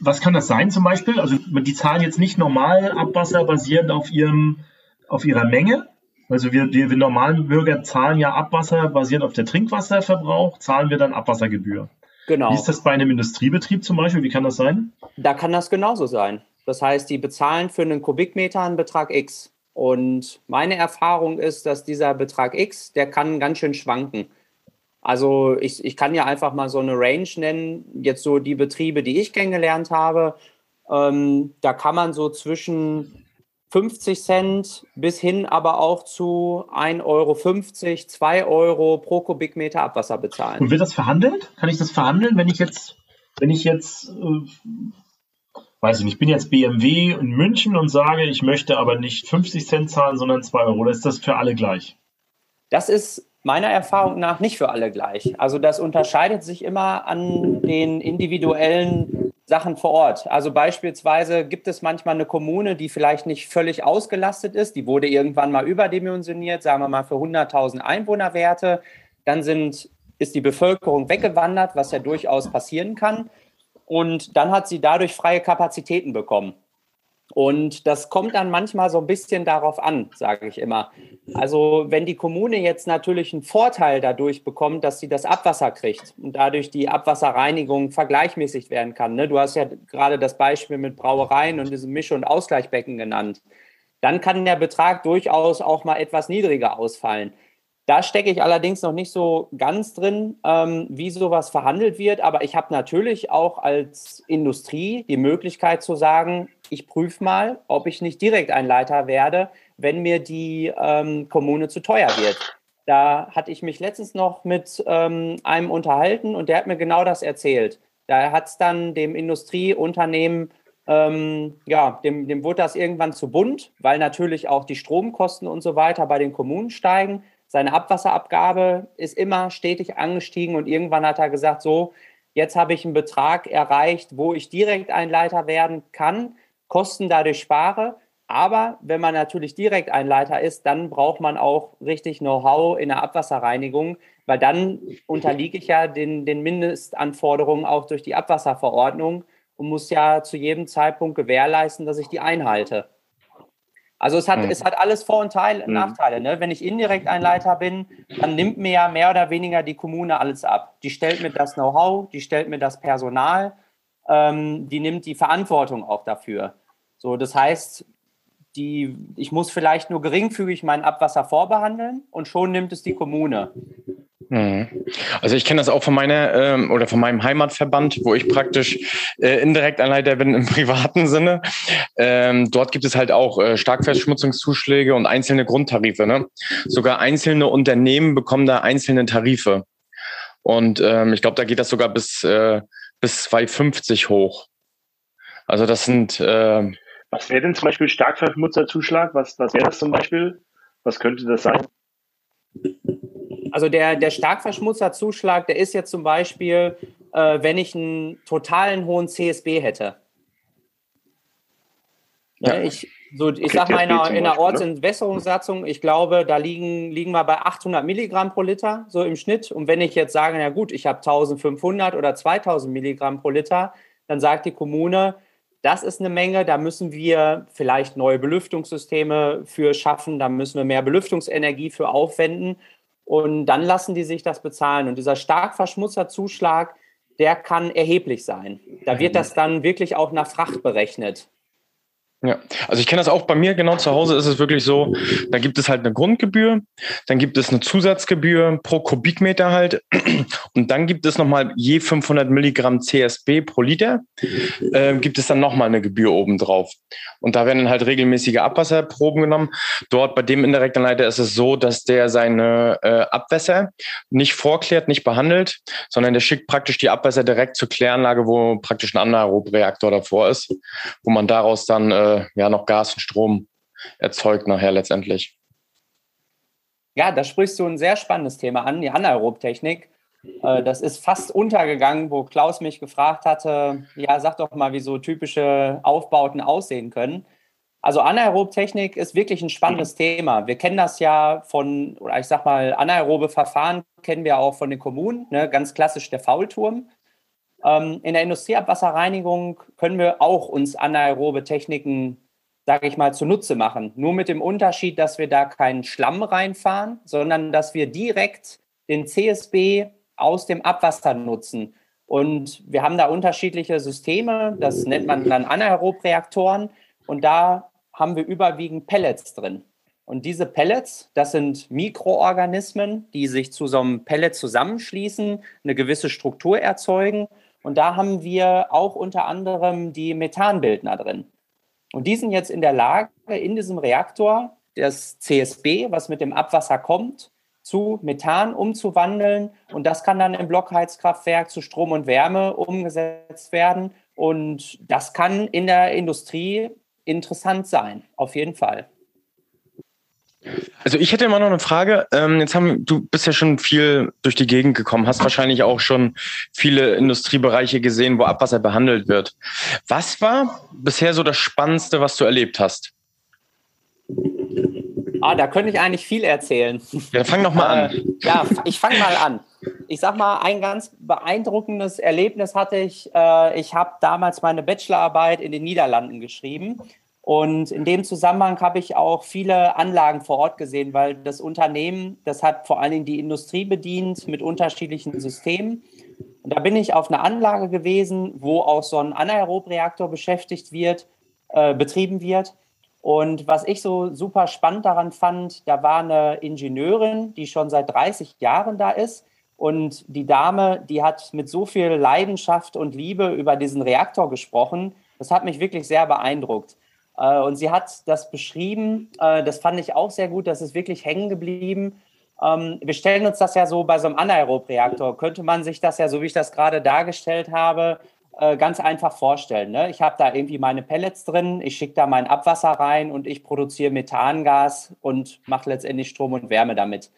was kann das sein zum Beispiel? Also die zahlen jetzt nicht normal Abwasser basierend auf ihrem, auf ihrer Menge. Also wir, wir, wir normalen Bürger zahlen ja Abwasser basierend auf der Trinkwasserverbrauch, zahlen wir dann Abwassergebühr. Genau. Wie ist das bei einem Industriebetrieb zum Beispiel? Wie kann das sein? Da kann das genauso sein. Das heißt, die bezahlen für einen Kubikmeter einen Betrag X. Und meine Erfahrung ist, dass dieser Betrag X, der kann ganz schön schwanken. Also ich, ich kann ja einfach mal so eine Range nennen, jetzt so die Betriebe, die ich kennengelernt habe. Ähm, da kann man so zwischen 50 Cent bis hin aber auch zu 1,50 Euro, 2 Euro pro Kubikmeter Abwasser bezahlen. Und wird das verhandelt? Kann ich das verhandeln, wenn ich jetzt, wenn ich jetzt äh, weiß ich nicht, ich bin jetzt BMW in München und sage, ich möchte aber nicht 50 Cent zahlen, sondern 2 Euro. Oder ist das für alle gleich? Das ist meiner Erfahrung nach nicht für alle gleich. Also das unterscheidet sich immer an den individuellen Sachen vor Ort. Also beispielsweise gibt es manchmal eine Kommune, die vielleicht nicht völlig ausgelastet ist. Die wurde irgendwann mal überdimensioniert, sagen wir mal für 100.000 Einwohnerwerte. Dann sind, ist die Bevölkerung weggewandert, was ja durchaus passieren kann. Und dann hat sie dadurch freie Kapazitäten bekommen. Und das kommt dann manchmal so ein bisschen darauf an, sage ich immer. Also wenn die Kommune jetzt natürlich einen Vorteil dadurch bekommt, dass sie das Abwasser kriegt und dadurch die Abwasserreinigung vergleichmäßigt werden kann. Ne? Du hast ja gerade das Beispiel mit Brauereien und diesem Misch- und Ausgleichbecken genannt. Dann kann der Betrag durchaus auch mal etwas niedriger ausfallen. Da stecke ich allerdings noch nicht so ganz drin, ähm, wie sowas verhandelt wird. Aber ich habe natürlich auch als Industrie die Möglichkeit zu sagen, ich prüfe mal, ob ich nicht direkt ein Leiter werde, wenn mir die ähm, Kommune zu teuer wird. Da hatte ich mich letztens noch mit ähm, einem unterhalten und der hat mir genau das erzählt. Da hat es dann dem Industrieunternehmen, ähm, ja, dem, dem wurde das irgendwann zu bunt, weil natürlich auch die Stromkosten und so weiter bei den Kommunen steigen. Seine Abwasserabgabe ist immer stetig angestiegen und irgendwann hat er gesagt, so, jetzt habe ich einen Betrag erreicht, wo ich direkt ein Leiter werden kann, Kosten dadurch spare. Aber wenn man natürlich direkt ein Leiter ist, dann braucht man auch richtig Know-how in der Abwasserreinigung, weil dann unterliege ich ja den, den Mindestanforderungen auch durch die Abwasserverordnung und muss ja zu jedem Zeitpunkt gewährleisten, dass ich die einhalte. Also es hat, mhm. es hat alles Vor- und Teil, mhm. Nachteile. Ne? Wenn ich indirekt ein Leiter bin, dann nimmt mir ja mehr oder weniger die Kommune alles ab. Die stellt mir das Know-how, die stellt mir das Personal, ähm, die nimmt die Verantwortung auch dafür. So, das heißt, die, ich muss vielleicht nur geringfügig mein Abwasser vorbehandeln und schon nimmt es die Kommune. Mhm. Also ich kenne das auch von meiner ähm, oder von meinem Heimatverband, wo ich praktisch äh, indirekt Anleiter bin im privaten Sinne. Ähm, dort gibt es halt auch äh, Starkverschmutzungszuschläge und einzelne Grundtarife. Ne? Sogar einzelne Unternehmen bekommen da einzelne Tarife. Und ähm, ich glaube, da geht das sogar bis, äh, bis 2,50 hoch. Also das sind. Äh, was wäre denn zum Beispiel Starkverschmutzerzuschlag? Was, was wäre das zum Beispiel? Was könnte das sein? Also der, der Starkverschmutzerzuschlag, der ist jetzt zum Beispiel, äh, wenn ich einen totalen hohen CSB hätte. Ja. Ich, so, ich sag mal, in einer, in einer ne? Ortsentwässerungssatzung, ich glaube, da liegen, liegen wir bei 800 Milligramm pro Liter, so im Schnitt. Und wenn ich jetzt sage, na gut, ich habe 1500 oder 2000 Milligramm pro Liter, dann sagt die Kommune, das ist eine Menge, da müssen wir vielleicht neue Belüftungssysteme für schaffen, da müssen wir mehr Belüftungsenergie für aufwenden. Und dann lassen die sich das bezahlen. Und dieser Starkverschmutzerzuschlag, der kann erheblich sein. Da wird das dann wirklich auch nach Fracht berechnet. Ja, also ich kenne das auch bei mir genau zu Hause ist es wirklich so, da gibt es halt eine Grundgebühr, dann gibt es eine Zusatzgebühr pro Kubikmeter halt und dann gibt es nochmal je 500 Milligramm CSB pro Liter, äh, gibt es dann nochmal eine Gebühr obendrauf. Und da werden dann halt regelmäßige Abwasserproben genommen. Dort bei dem indirekten Leiter ist es so, dass der seine äh, Abwässer nicht vorklärt, nicht behandelt, sondern der schickt praktisch die Abwässer direkt zur Kläranlage, wo praktisch ein Anaerobreaktor davor ist, wo man daraus dann äh, ja noch Gas und Strom erzeugt nachher letztendlich. Ja, da sprichst du ein sehr spannendes Thema an, die Anaerobtechnik. Äh, das ist fast untergegangen, wo Klaus mich gefragt hatte, ja, sag doch mal, wie so typische Aufbauten aussehen können. Also Anaerobtechnik ist wirklich ein spannendes Thema. Wir kennen das ja von, oder ich sag mal, anaerobe Verfahren kennen wir auch von den Kommunen, ne? ganz klassisch der Faulturm. Ähm, in der Industrieabwasserreinigung können wir auch uns anaerobe Techniken, sage ich mal, zunutze machen. Nur mit dem Unterschied, dass wir da keinen Schlamm reinfahren, sondern dass wir direkt den CSB aus dem Abwasser nutzen. Und wir haben da unterschiedliche Systeme, das nennt man dann Anaerobreaktoren. Und da haben wir überwiegend Pellets drin. Und diese Pellets, das sind Mikroorganismen, die sich zu so einem Pellet zusammenschließen, eine gewisse Struktur erzeugen und da haben wir auch unter anderem die Methanbildner drin. Und die sind jetzt in der Lage, in diesem Reaktor das CSB, was mit dem Abwasser kommt, zu Methan umzuwandeln. Und das kann dann im Blockheizkraftwerk zu Strom und Wärme umgesetzt werden. Und das kann in der Industrie interessant sein, auf jeden Fall. Also ich hätte immer noch eine Frage. Ähm, jetzt haben du bist ja schon viel durch die Gegend gekommen, hast wahrscheinlich auch schon viele Industriebereiche gesehen, wo Abwasser behandelt wird. Was war bisher so das Spannendste, was du erlebt hast? Ah, da könnte ich eigentlich viel erzählen. Ja, fang doch mal an. Äh, ja, ich fange mal an. Ich sag mal, ein ganz beeindruckendes Erlebnis hatte ich. Äh, ich habe damals meine Bachelorarbeit in den Niederlanden geschrieben und in dem Zusammenhang habe ich auch viele Anlagen vor Ort gesehen, weil das Unternehmen, das hat vor allen Dingen die Industrie bedient mit unterschiedlichen Systemen. Und da bin ich auf einer Anlage gewesen, wo auch so ein Anaerobreaktor beschäftigt wird, äh, betrieben wird. Und was ich so super spannend daran fand, da war eine Ingenieurin, die schon seit 30 Jahren da ist. Und die Dame, die hat mit so viel Leidenschaft und Liebe über diesen Reaktor gesprochen. Das hat mich wirklich sehr beeindruckt. Äh, und sie hat das beschrieben, äh, das fand ich auch sehr gut, das ist wirklich hängen geblieben. Ähm, wir stellen uns das ja so bei so einem Anaerobreaktor, könnte man sich das ja, so wie ich das gerade dargestellt habe, äh, ganz einfach vorstellen. Ne? Ich habe da irgendwie meine Pellets drin, ich schicke da mein Abwasser rein und ich produziere Methangas und mache letztendlich Strom und Wärme damit.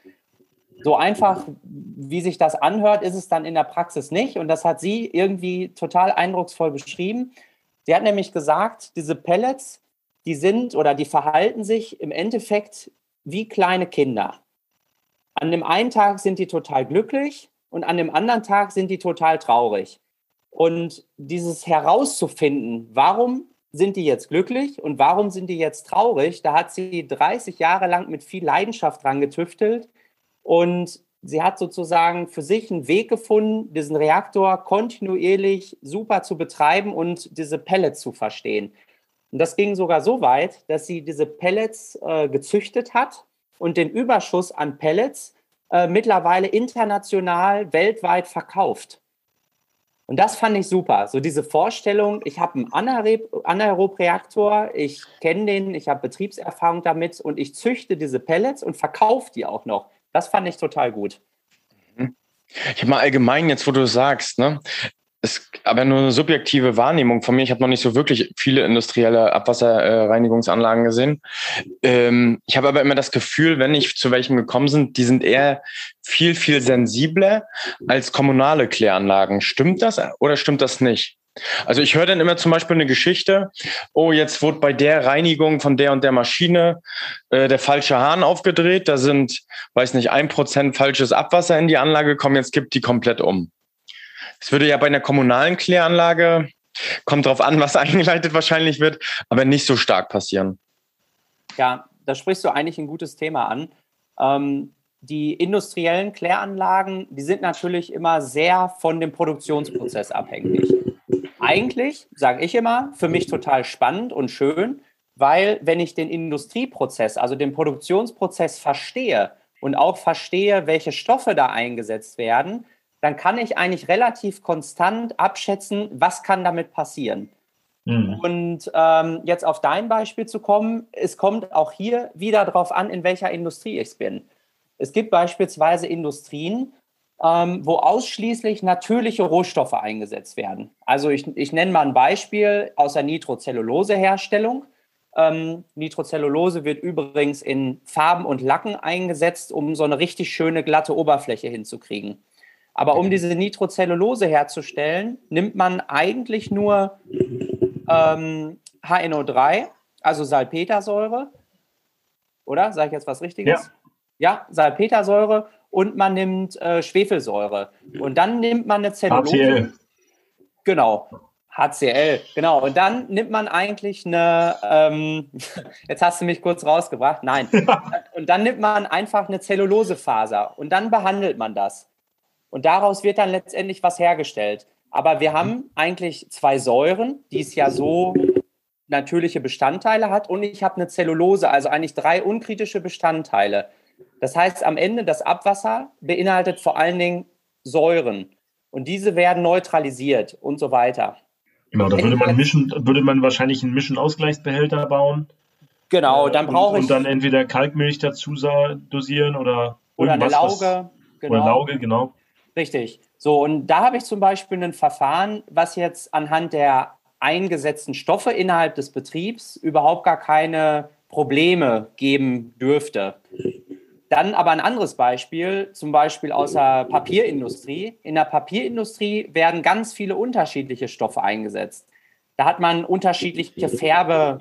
So einfach, wie sich das anhört, ist es dann in der Praxis nicht. Und das hat sie irgendwie total eindrucksvoll beschrieben. Sie hat nämlich gesagt, diese Pellets, die sind oder die verhalten sich im Endeffekt wie kleine Kinder. An dem einen Tag sind die total glücklich und an dem anderen Tag sind die total traurig. Und dieses herauszufinden, warum sind die jetzt glücklich und warum sind die jetzt traurig, da hat sie 30 Jahre lang mit viel Leidenschaft dran getüftelt und sie hat sozusagen für sich einen Weg gefunden, diesen Reaktor kontinuierlich super zu betreiben und diese Pellets zu verstehen. Und das ging sogar so weit, dass sie diese Pellets äh, gezüchtet hat und den Überschuss an Pellets äh, mittlerweile international, weltweit verkauft. Und das fand ich super. So diese Vorstellung, ich habe einen Anaerob-Reaktor, ich kenne den, ich habe Betriebserfahrung damit und ich züchte diese Pellets und verkaufe die auch noch. Das fand ich total gut. Ich habe mal allgemein jetzt, wo du sagst, ne, ist aber nur eine subjektive Wahrnehmung von mir. Ich habe noch nicht so wirklich viele industrielle Abwasserreinigungsanlagen gesehen. Ähm, ich habe aber immer das Gefühl, wenn ich zu welchem gekommen sind, die sind eher viel, viel sensibler als kommunale Kläranlagen. Stimmt das oder stimmt das nicht? Also ich höre dann immer zum Beispiel eine Geschichte, oh, jetzt wurde bei der Reinigung von der und der Maschine äh, der falsche Hahn aufgedreht, da sind, weiß nicht, ein Prozent falsches Abwasser in die Anlage gekommen, jetzt gibt die komplett um. Es würde ja bei einer kommunalen Kläranlage, kommt drauf an, was eingeleitet wahrscheinlich wird, aber nicht so stark passieren. Ja, da sprichst du eigentlich ein gutes Thema an. Ähm, die industriellen Kläranlagen, die sind natürlich immer sehr von dem Produktionsprozess abhängig. Eigentlich, sage ich immer, für mich total spannend und schön, weil wenn ich den Industrieprozess, also den Produktionsprozess verstehe und auch verstehe, welche Stoffe da eingesetzt werden, dann kann ich eigentlich relativ konstant abschätzen, was kann damit passieren. Mhm. Und ähm, jetzt auf dein Beispiel zu kommen, es kommt auch hier wieder darauf an, in welcher Industrie ich bin. Es gibt beispielsweise Industrien, ähm, wo ausschließlich natürliche Rohstoffe eingesetzt werden. Also ich, ich nenne mal ein Beispiel aus der Nitrocellulose-Herstellung. Ähm, Nitrocellulose wird übrigens in Farben und Lacken eingesetzt, um so eine richtig schöne glatte Oberfläche hinzukriegen. Aber um diese Nitrocellulose herzustellen, nimmt man eigentlich nur ähm, HNO3, also Salpetersäure. Oder? Sage ich jetzt was Richtiges? Ja, ja Salpetersäure und man nimmt äh, Schwefelsäure. Und dann nimmt man eine Zellulose. HCl. Genau. HCl, genau. Und dann nimmt man eigentlich eine, ähm, jetzt hast du mich kurz rausgebracht, nein. und dann nimmt man einfach eine Zellulosefaser und dann behandelt man das. Und daraus wird dann letztendlich was hergestellt. Aber wir haben eigentlich zwei Säuren, die es ja so natürliche Bestandteile hat. Und ich habe eine Zellulose, also eigentlich drei unkritische Bestandteile. Das heißt, am Ende das Abwasser beinhaltet vor allen Dingen Säuren. Und diese werden neutralisiert und so weiter. Genau, da würde man, mischen, würde man wahrscheinlich einen Mischenausgleichsbehälter bauen. Genau, dann brauche ich. Und dann entweder Kalkmilch dazu dosieren oder. Oder eine Lauge. Genau. Oder Lauge, genau. Richtig. So, und da habe ich zum Beispiel ein Verfahren, was jetzt anhand der eingesetzten Stoffe innerhalb des Betriebs überhaupt gar keine Probleme geben dürfte. Dann aber ein anderes Beispiel, zum Beispiel aus der Papierindustrie. In der Papierindustrie werden ganz viele unterschiedliche Stoffe eingesetzt. Da hat man unterschiedliche Färbe,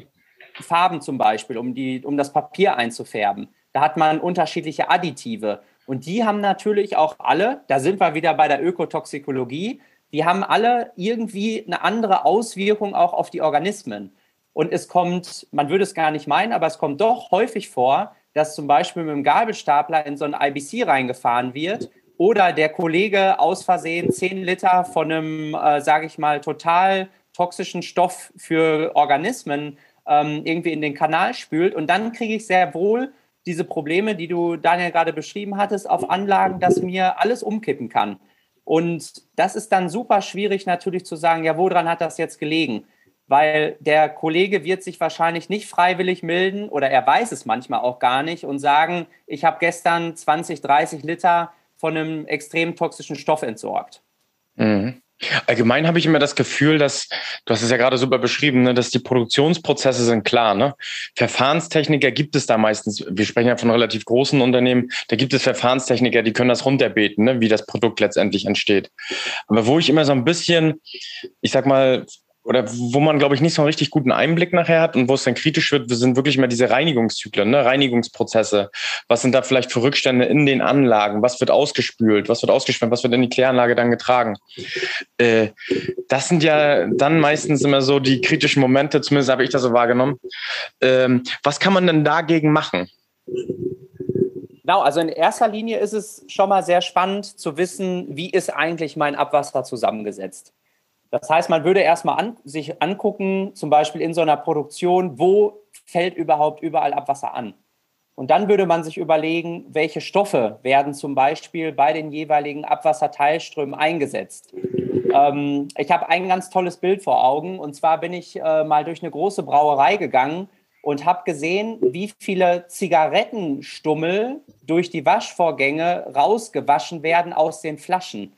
Farben zum Beispiel, um, die, um das Papier einzufärben. Da hat man unterschiedliche Additive. Und die haben natürlich auch alle, da sind wir wieder bei der Ökotoxikologie, die haben alle irgendwie eine andere Auswirkung auch auf die Organismen. Und es kommt, man würde es gar nicht meinen, aber es kommt doch häufig vor, dass zum Beispiel mit dem Gabelstapler in so ein IBC reingefahren wird oder der Kollege aus Versehen 10 Liter von einem, äh, sage ich mal, total toxischen Stoff für Organismen ähm, irgendwie in den Kanal spült. Und dann kriege ich sehr wohl diese Probleme, die du, Daniel, gerade beschrieben hattest, auf Anlagen, dass mir alles umkippen kann. Und das ist dann super schwierig natürlich zu sagen, ja, woran hat das jetzt gelegen? Weil der Kollege wird sich wahrscheinlich nicht freiwillig melden oder er weiß es manchmal auch gar nicht und sagen, ich habe gestern 20, 30 Liter von einem extrem toxischen Stoff entsorgt. Mhm. Allgemein habe ich immer das Gefühl, dass, du hast es ja gerade super beschrieben, ne, dass die Produktionsprozesse sind klar. Ne? Verfahrenstechniker gibt es da meistens, wir sprechen ja von relativ großen Unternehmen, da gibt es Verfahrenstechniker, die können das runterbeten, ne, wie das Produkt letztendlich entsteht. Aber wo ich immer so ein bisschen, ich sag mal, oder wo man, glaube ich, nicht so einen richtig guten Einblick nachher hat und wo es dann kritisch wird, sind wirklich mal diese Reinigungszyklen, ne? Reinigungsprozesse. Was sind da vielleicht für Rückstände in den Anlagen? Was wird ausgespült? Was wird ausgeschwemmt? Was wird in die Kläranlage dann getragen? Äh, das sind ja dann meistens immer so die kritischen Momente, zumindest habe ich das so wahrgenommen. Ähm, was kann man denn dagegen machen? Genau, also in erster Linie ist es schon mal sehr spannend zu wissen, wie ist eigentlich mein Abwasser zusammengesetzt. Das heißt, man würde erstmal an, sich angucken, zum Beispiel in so einer Produktion, wo fällt überhaupt überall Abwasser an? Und dann würde man sich überlegen, welche Stoffe werden zum Beispiel bei den jeweiligen Abwasserteilströmen eingesetzt. Ähm, ich habe ein ganz tolles Bild vor Augen. Und zwar bin ich äh, mal durch eine große Brauerei gegangen und habe gesehen, wie viele Zigarettenstummel durch die Waschvorgänge rausgewaschen werden aus den Flaschen.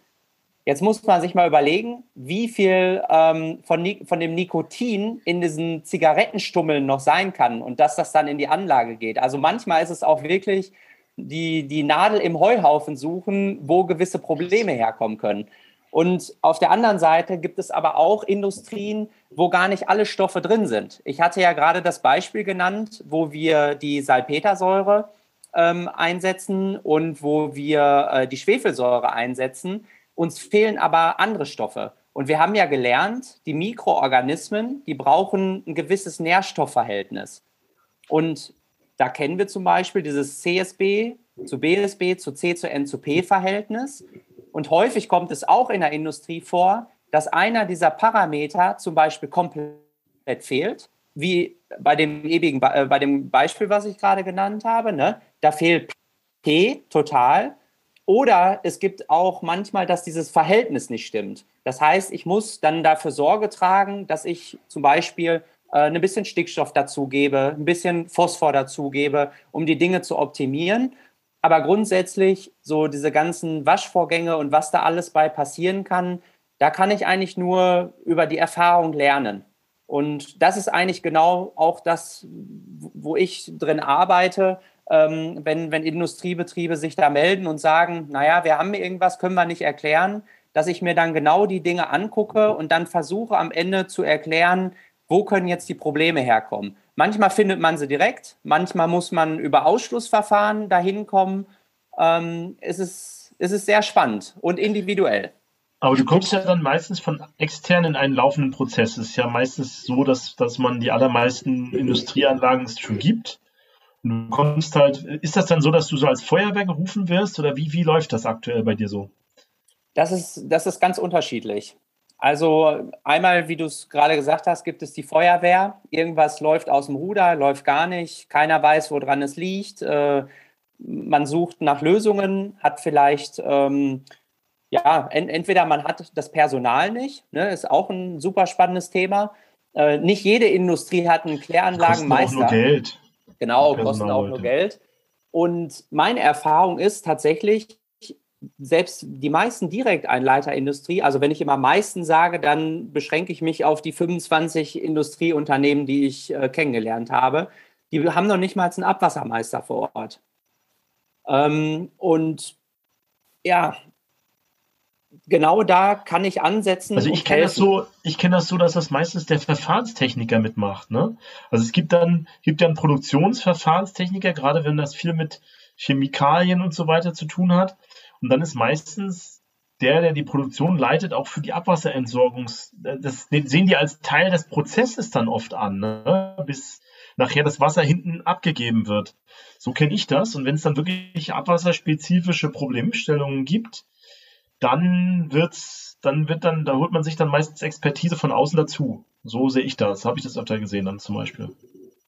Jetzt muss man sich mal überlegen, wie viel ähm, von, von dem Nikotin in diesen Zigarettenstummeln noch sein kann und dass das dann in die Anlage geht. Also manchmal ist es auch wirklich die, die Nadel im Heuhaufen suchen, wo gewisse Probleme herkommen können. Und auf der anderen Seite gibt es aber auch Industrien, wo gar nicht alle Stoffe drin sind. Ich hatte ja gerade das Beispiel genannt, wo wir die Salpetersäure ähm, einsetzen und wo wir äh, die Schwefelsäure einsetzen. Uns fehlen aber andere Stoffe. Und wir haben ja gelernt, die Mikroorganismen, die brauchen ein gewisses Nährstoffverhältnis. Und da kennen wir zum Beispiel dieses CSB zu BSB zu C zu N zu P Verhältnis. Und häufig kommt es auch in der Industrie vor, dass einer dieser Parameter zum Beispiel komplett fehlt, wie bei dem ewigen, äh, bei dem Beispiel, was ich gerade genannt habe. Ne? Da fehlt P total oder es gibt auch manchmal, dass dieses Verhältnis nicht stimmt. Das heißt, ich muss dann dafür Sorge tragen, dass ich zum Beispiel äh, ein bisschen Stickstoff dazugebe, ein bisschen Phosphor dazugebe, um die Dinge zu optimieren. Aber grundsätzlich so diese ganzen Waschvorgänge und was da alles bei passieren kann, da kann ich eigentlich nur über die Erfahrung lernen. Und das ist eigentlich genau auch das, wo ich drin arbeite, ähm, wenn, wenn Industriebetriebe sich da melden und sagen, naja, wir haben irgendwas, können wir nicht erklären, dass ich mir dann genau die Dinge angucke und dann versuche am Ende zu erklären, wo können jetzt die Probleme herkommen. Manchmal findet man sie direkt, manchmal muss man über Ausschlussverfahren dahin kommen. Ähm, es, ist, es ist sehr spannend und individuell. Aber du kommst ja dann meistens von extern in einen laufenden Prozess. Es ist ja meistens so, dass, dass man die allermeisten Industrieanlagen schon gibt Du kommst halt, ist das dann so, dass du so als Feuerwehr gerufen wirst oder wie, wie läuft das aktuell bei dir so? Das ist, das ist ganz unterschiedlich. Also einmal, wie du es gerade gesagt hast, gibt es die Feuerwehr. Irgendwas läuft aus dem Ruder, läuft gar nicht. Keiner weiß, woran es liegt. Äh, man sucht nach Lösungen, hat vielleicht, ähm, ja, ent entweder man hat das Personal nicht, ne, ist auch ein super spannendes Thema. Äh, nicht jede Industrie hat einen Kläranlagenmeister. Kostet auch nur Geld. Genau, kosten auch nur Geld. Und meine Erfahrung ist tatsächlich, selbst die meisten Direkteinleiterindustrie, also wenn ich immer meisten sage, dann beschränke ich mich auf die 25 Industrieunternehmen, die ich äh, kennengelernt habe. Die haben noch nicht mal einen Abwassermeister vor Ort. Ähm, und ja, genau da kann ich ansetzen. Also ich kenne das so, ich kenne das so, dass das meistens der Verfahrenstechniker mitmacht. Ne? Also es gibt dann, gibt dann Produktionsverfahrenstechniker, gerade wenn das viel mit Chemikalien und so weiter zu tun hat. Und dann ist meistens der, der die Produktion leitet, auch für die Abwasserentsorgung, das sehen die als Teil des Prozesses dann oft an, ne? bis nachher das Wasser hinten abgegeben wird. So kenne ich das. Und wenn es dann wirklich abwasserspezifische Problemstellungen gibt, dann wird's, dann wird dann, da holt man sich dann meistens Expertise von außen dazu. So sehe ich das. Habe ich das öfter gesehen dann zum Beispiel.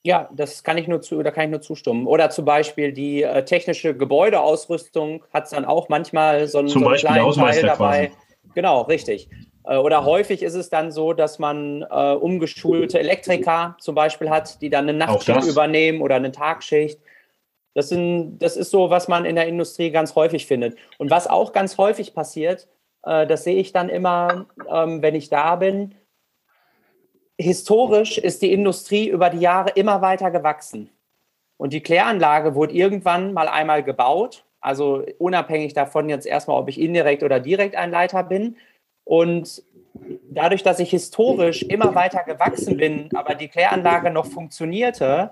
Ja, das kann ich nur zu, da kann ich nur zustimmen. Oder zum Beispiel die äh, technische Gebäudeausrüstung hat es dann auch manchmal so, einen, zum so einen kleinen Teil dabei. Quasi. Genau, richtig. Äh, oder häufig ist es dann so, dass man äh, umgeschulte Elektriker zum Beispiel hat, die dann eine Nachtschicht übernehmen oder eine Tagschicht. Das, sind, das ist so, was man in der Industrie ganz häufig findet. Und was auch ganz häufig passiert, äh, das sehe ich dann immer, ähm, wenn ich da bin. Historisch ist die Industrie über die Jahre immer weiter gewachsen. Und die Kläranlage wurde irgendwann mal einmal gebaut, also unabhängig davon jetzt erstmal, ob ich indirekt oder direkt ein Leiter bin. Und dadurch, dass ich historisch immer weiter gewachsen bin, aber die Kläranlage noch funktionierte,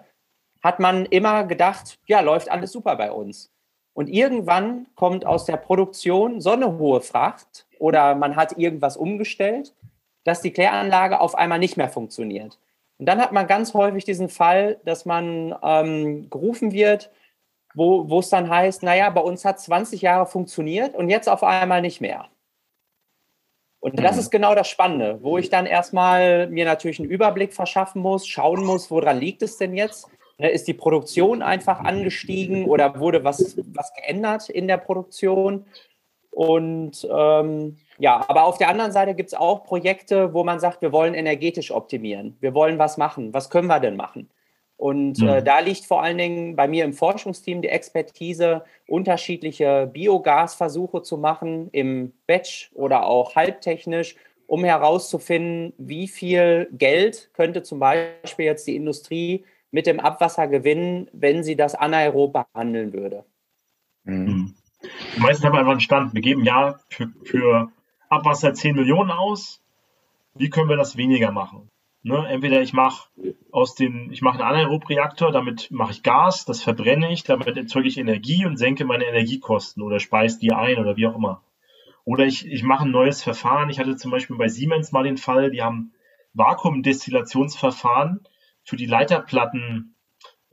hat man immer gedacht, ja, läuft alles super bei uns. Und irgendwann kommt aus der Produktion so eine hohe Fracht oder man hat irgendwas umgestellt, dass die Kläranlage auf einmal nicht mehr funktioniert. Und dann hat man ganz häufig diesen Fall, dass man ähm, gerufen wird, wo es dann heißt, naja, bei uns hat 20 Jahre funktioniert und jetzt auf einmal nicht mehr. Und das mhm. ist genau das Spannende, wo ich dann erstmal mir natürlich einen Überblick verschaffen muss, schauen muss, woran liegt es denn jetzt? Ne, ist die Produktion einfach angestiegen oder wurde was, was geändert in der Produktion? Und ähm, ja, aber auf der anderen Seite gibt es auch Projekte, wo man sagt, wir wollen energetisch optimieren. Wir wollen was machen. Was können wir denn machen? Und mhm. äh, da liegt vor allen Dingen bei mir im Forschungsteam die Expertise, unterschiedliche Biogasversuche zu machen, im Batch oder auch halbtechnisch, um herauszufinden, wie viel Geld könnte zum Beispiel jetzt die Industrie mit dem Abwasser gewinnen, wenn sie das anaerob behandeln würde. Mhm. Die meisten haben einfach einen Stand. Wir geben ja für, für Abwasser 10 Millionen aus. Wie können wir das weniger machen? Ne? Entweder ich mache aus den, ich mache einen Anaerob-Reaktor, damit mache ich Gas, das verbrenne ich, damit erzeuge ich Energie und senke meine Energiekosten oder speise die ein oder wie auch immer. Oder ich, ich mache ein neues Verfahren. Ich hatte zum Beispiel bei Siemens mal den Fall, die haben Vakuumdestillationsverfahren für die Leiterplatten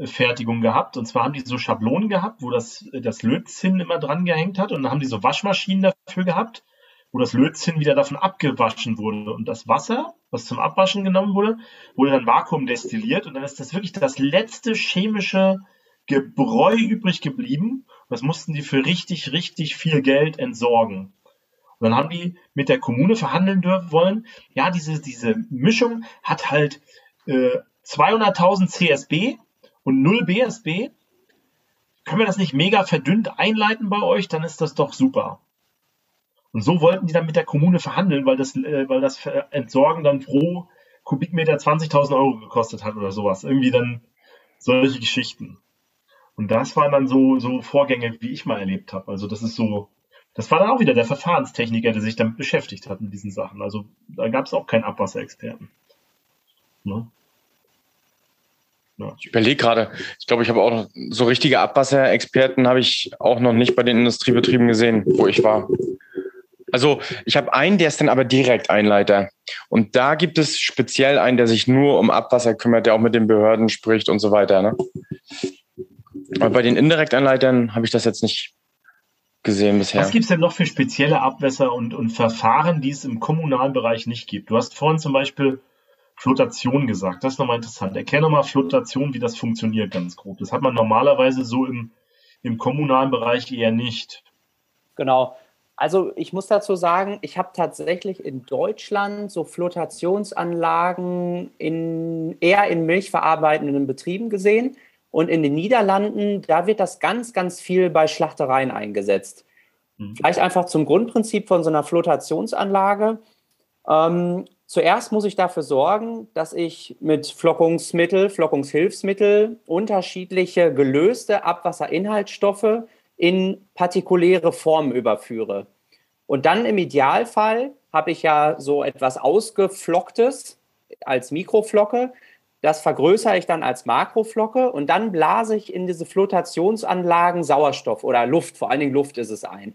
Fertigung gehabt. Und zwar haben die so Schablonen gehabt, wo das, das Lötzinn immer dran gehängt hat. Und dann haben die so Waschmaschinen dafür gehabt, wo das Lötzinn wieder davon abgewaschen wurde. Und das Wasser, was zum Abwaschen genommen wurde, wurde dann Vakuum destilliert. Und dann ist das wirklich das letzte chemische Gebräu übrig geblieben. Und das mussten die für richtig, richtig viel Geld entsorgen. Und dann haben die mit der Kommune verhandeln dürfen wollen. Ja, diese, diese Mischung hat halt äh, 200.000 CSB und 0 BSB, können wir das nicht mega verdünnt einleiten bei euch, dann ist das doch super. Und so wollten die dann mit der Kommune verhandeln, weil das, äh, weil das Entsorgen dann pro Kubikmeter 20.000 Euro gekostet hat oder sowas. Irgendwie dann solche Geschichten. Und das waren dann so, so Vorgänge, wie ich mal erlebt habe. Also das ist so, das war dann auch wieder der Verfahrenstechniker, der sich damit beschäftigt hat mit diesen Sachen. Also da gab es auch keinen Abwasserexperten. Ne? Ich überlege gerade, ich glaube, ich habe auch noch so richtige Abwasserexperten habe ich auch noch nicht bei den Industriebetrieben gesehen, wo ich war. Also ich habe einen, der ist dann aber direkt Einleiter. Und da gibt es speziell einen, der sich nur um Abwasser kümmert, der auch mit den Behörden spricht und so weiter. Ne? Aber bei den Indirekteinleitern habe ich das jetzt nicht gesehen bisher. Was gibt es denn noch für spezielle Abwässer und, und Verfahren, die es im kommunalen Bereich nicht gibt? Du hast vorhin zum Beispiel Flotation gesagt. Das ist nochmal interessant. Erkenne mal Flotation, wie das funktioniert, ganz grob. Das hat man normalerweise so im, im kommunalen Bereich eher nicht. Genau. Also ich muss dazu sagen, ich habe tatsächlich in Deutschland so Flotationsanlagen in, eher in milchverarbeitenden Betrieben gesehen. Und in den Niederlanden, da wird das ganz, ganz viel bei Schlachtereien eingesetzt. Mhm. Vielleicht einfach zum Grundprinzip von so einer Flotationsanlage. Ähm, Zuerst muss ich dafür sorgen, dass ich mit Flockungsmittel, Flockungshilfsmittel unterschiedliche gelöste Abwasserinhaltsstoffe in partikuläre Formen überführe. Und dann im Idealfall habe ich ja so etwas Ausgeflocktes als Mikroflocke. Das vergrößere ich dann als Makroflocke und dann blase ich in diese Flotationsanlagen Sauerstoff oder Luft, vor allen Dingen Luft ist es ein.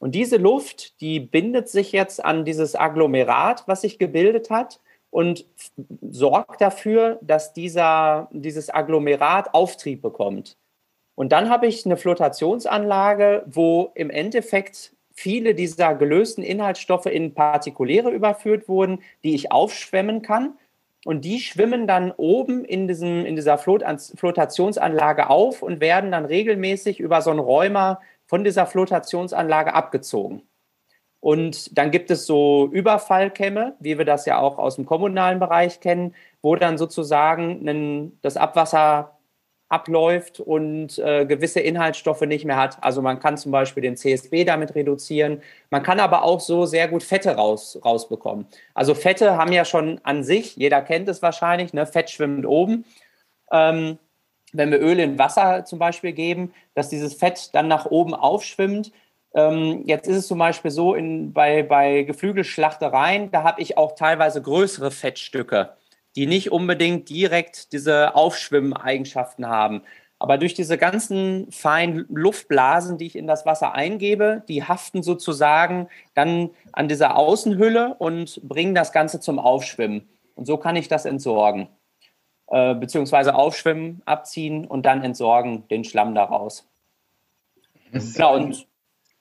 Und diese Luft, die bindet sich jetzt an dieses Agglomerat, was sich gebildet hat und sorgt dafür, dass dieser, dieses Agglomerat Auftrieb bekommt. Und dann habe ich eine Flotationsanlage, wo im Endeffekt viele dieser gelösten Inhaltsstoffe in Partikuläre überführt wurden, die ich aufschwemmen kann. Und die schwimmen dann oben in, diesem, in dieser Flotationsanlage auf und werden dann regelmäßig über so einen Räumer von dieser Flotationsanlage abgezogen. Und dann gibt es so Überfallkämme, wie wir das ja auch aus dem kommunalen Bereich kennen, wo dann sozusagen ein, das Abwasser abläuft und äh, gewisse Inhaltsstoffe nicht mehr hat. Also man kann zum Beispiel den CSB damit reduzieren. Man kann aber auch so sehr gut Fette raus, rausbekommen. Also Fette haben ja schon an sich, jeder kennt es wahrscheinlich, ne? Fett schwimmt oben. Ähm, wenn wir Öl in Wasser zum Beispiel geben, dass dieses Fett dann nach oben aufschwimmt. Ähm, jetzt ist es zum Beispiel so, in, bei, bei Geflügelschlachtereien, da habe ich auch teilweise größere Fettstücke, die nicht unbedingt direkt diese Aufschwimmen-Eigenschaften haben. Aber durch diese ganzen feinen Luftblasen, die ich in das Wasser eingebe, die haften sozusagen dann an dieser Außenhülle und bringen das Ganze zum Aufschwimmen. Und so kann ich das entsorgen. Äh, beziehungsweise aufschwimmen, abziehen und dann entsorgen den Schlamm daraus. Das genau, und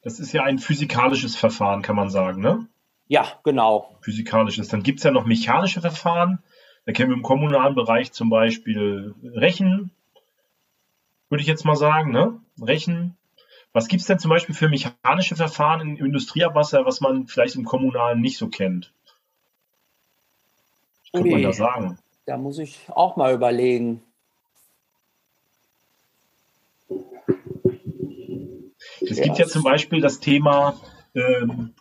das ist ja ein physikalisches Verfahren, kann man sagen, ne? Ja, genau. Physikalisches. Dann gibt es ja noch mechanische Verfahren. Da kennen wir im kommunalen Bereich zum Beispiel Rechen, würde ich jetzt mal sagen, ne? Rechen. Was gibt es denn zum Beispiel für mechanische Verfahren im Industrieabwasser, was man vielleicht im Kommunalen nicht so kennt? Was könnte man da sagen? Da muss ich auch mal überlegen. Es ja. gibt ja zum Beispiel das Thema, ähm,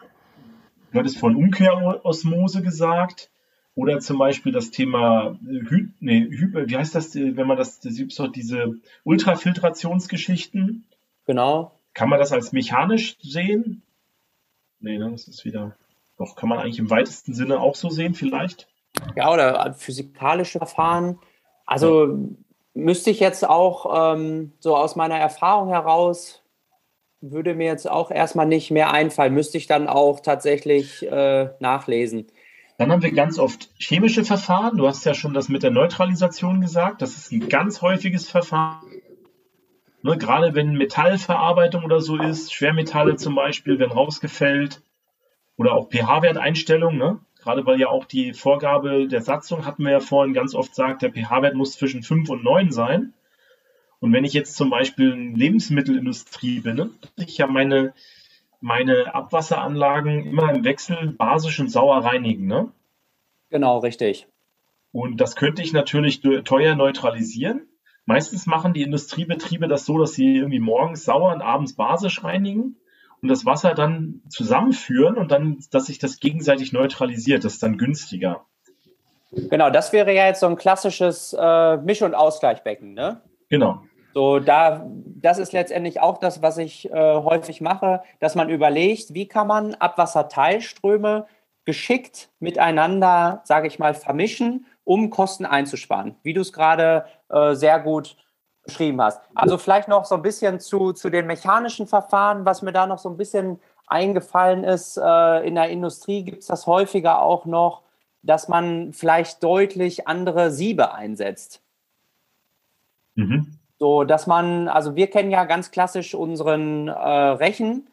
du hattest von Umkehrosmose gesagt, oder zum Beispiel das Thema äh, Hy nee, Hy wie heißt das, äh, wenn man das, das diese Ultrafiltrationsgeschichten. Genau. Kann man das als mechanisch sehen? Nee, ne, das ist wieder. Doch, kann man eigentlich im weitesten Sinne auch so sehen, vielleicht? Ja, oder physikalische Verfahren. Also ja. müsste ich jetzt auch ähm, so aus meiner Erfahrung heraus würde mir jetzt auch erstmal nicht mehr einfallen, müsste ich dann auch tatsächlich äh, nachlesen. Dann haben wir ganz oft chemische Verfahren. Du hast ja schon das mit der Neutralisation gesagt. Das ist ein ganz häufiges Verfahren. Ne, gerade wenn Metallverarbeitung oder so ist, Schwermetalle zum Beispiel werden rausgefällt oder auch pH-Werteinstellung. Ne? Gerade weil ja auch die Vorgabe der Satzung, hatten wir ja vorhin ganz oft gesagt, der pH-Wert muss zwischen 5 und 9 sein. Und wenn ich jetzt zum Beispiel in Lebensmittelindustrie bin, ne, ich ja meine, meine Abwasseranlagen immer im Wechsel basisch und sauer reinigen, ne? Genau, richtig. Und das könnte ich natürlich teuer neutralisieren. Meistens machen die Industriebetriebe das so, dass sie irgendwie morgens sauer und abends basisch reinigen und das Wasser dann zusammenführen und dann, dass sich das gegenseitig neutralisiert. Das ist dann günstiger. Genau, das wäre ja jetzt so ein klassisches äh, Misch- und Ausgleichbecken, ne? Genau. So, da, das ist letztendlich auch das, was ich äh, häufig mache, dass man überlegt, wie kann man Abwasserteilströme geschickt miteinander, sage ich mal, vermischen, um Kosten einzusparen, wie du es gerade äh, sehr gut beschrieben hast. Also vielleicht noch so ein bisschen zu, zu den mechanischen Verfahren, was mir da noch so ein bisschen eingefallen ist. Äh, in der Industrie gibt es das häufiger auch noch, dass man vielleicht deutlich andere Siebe einsetzt. Mhm. So, dass man, also wir kennen ja ganz klassisch unseren äh, Rechen,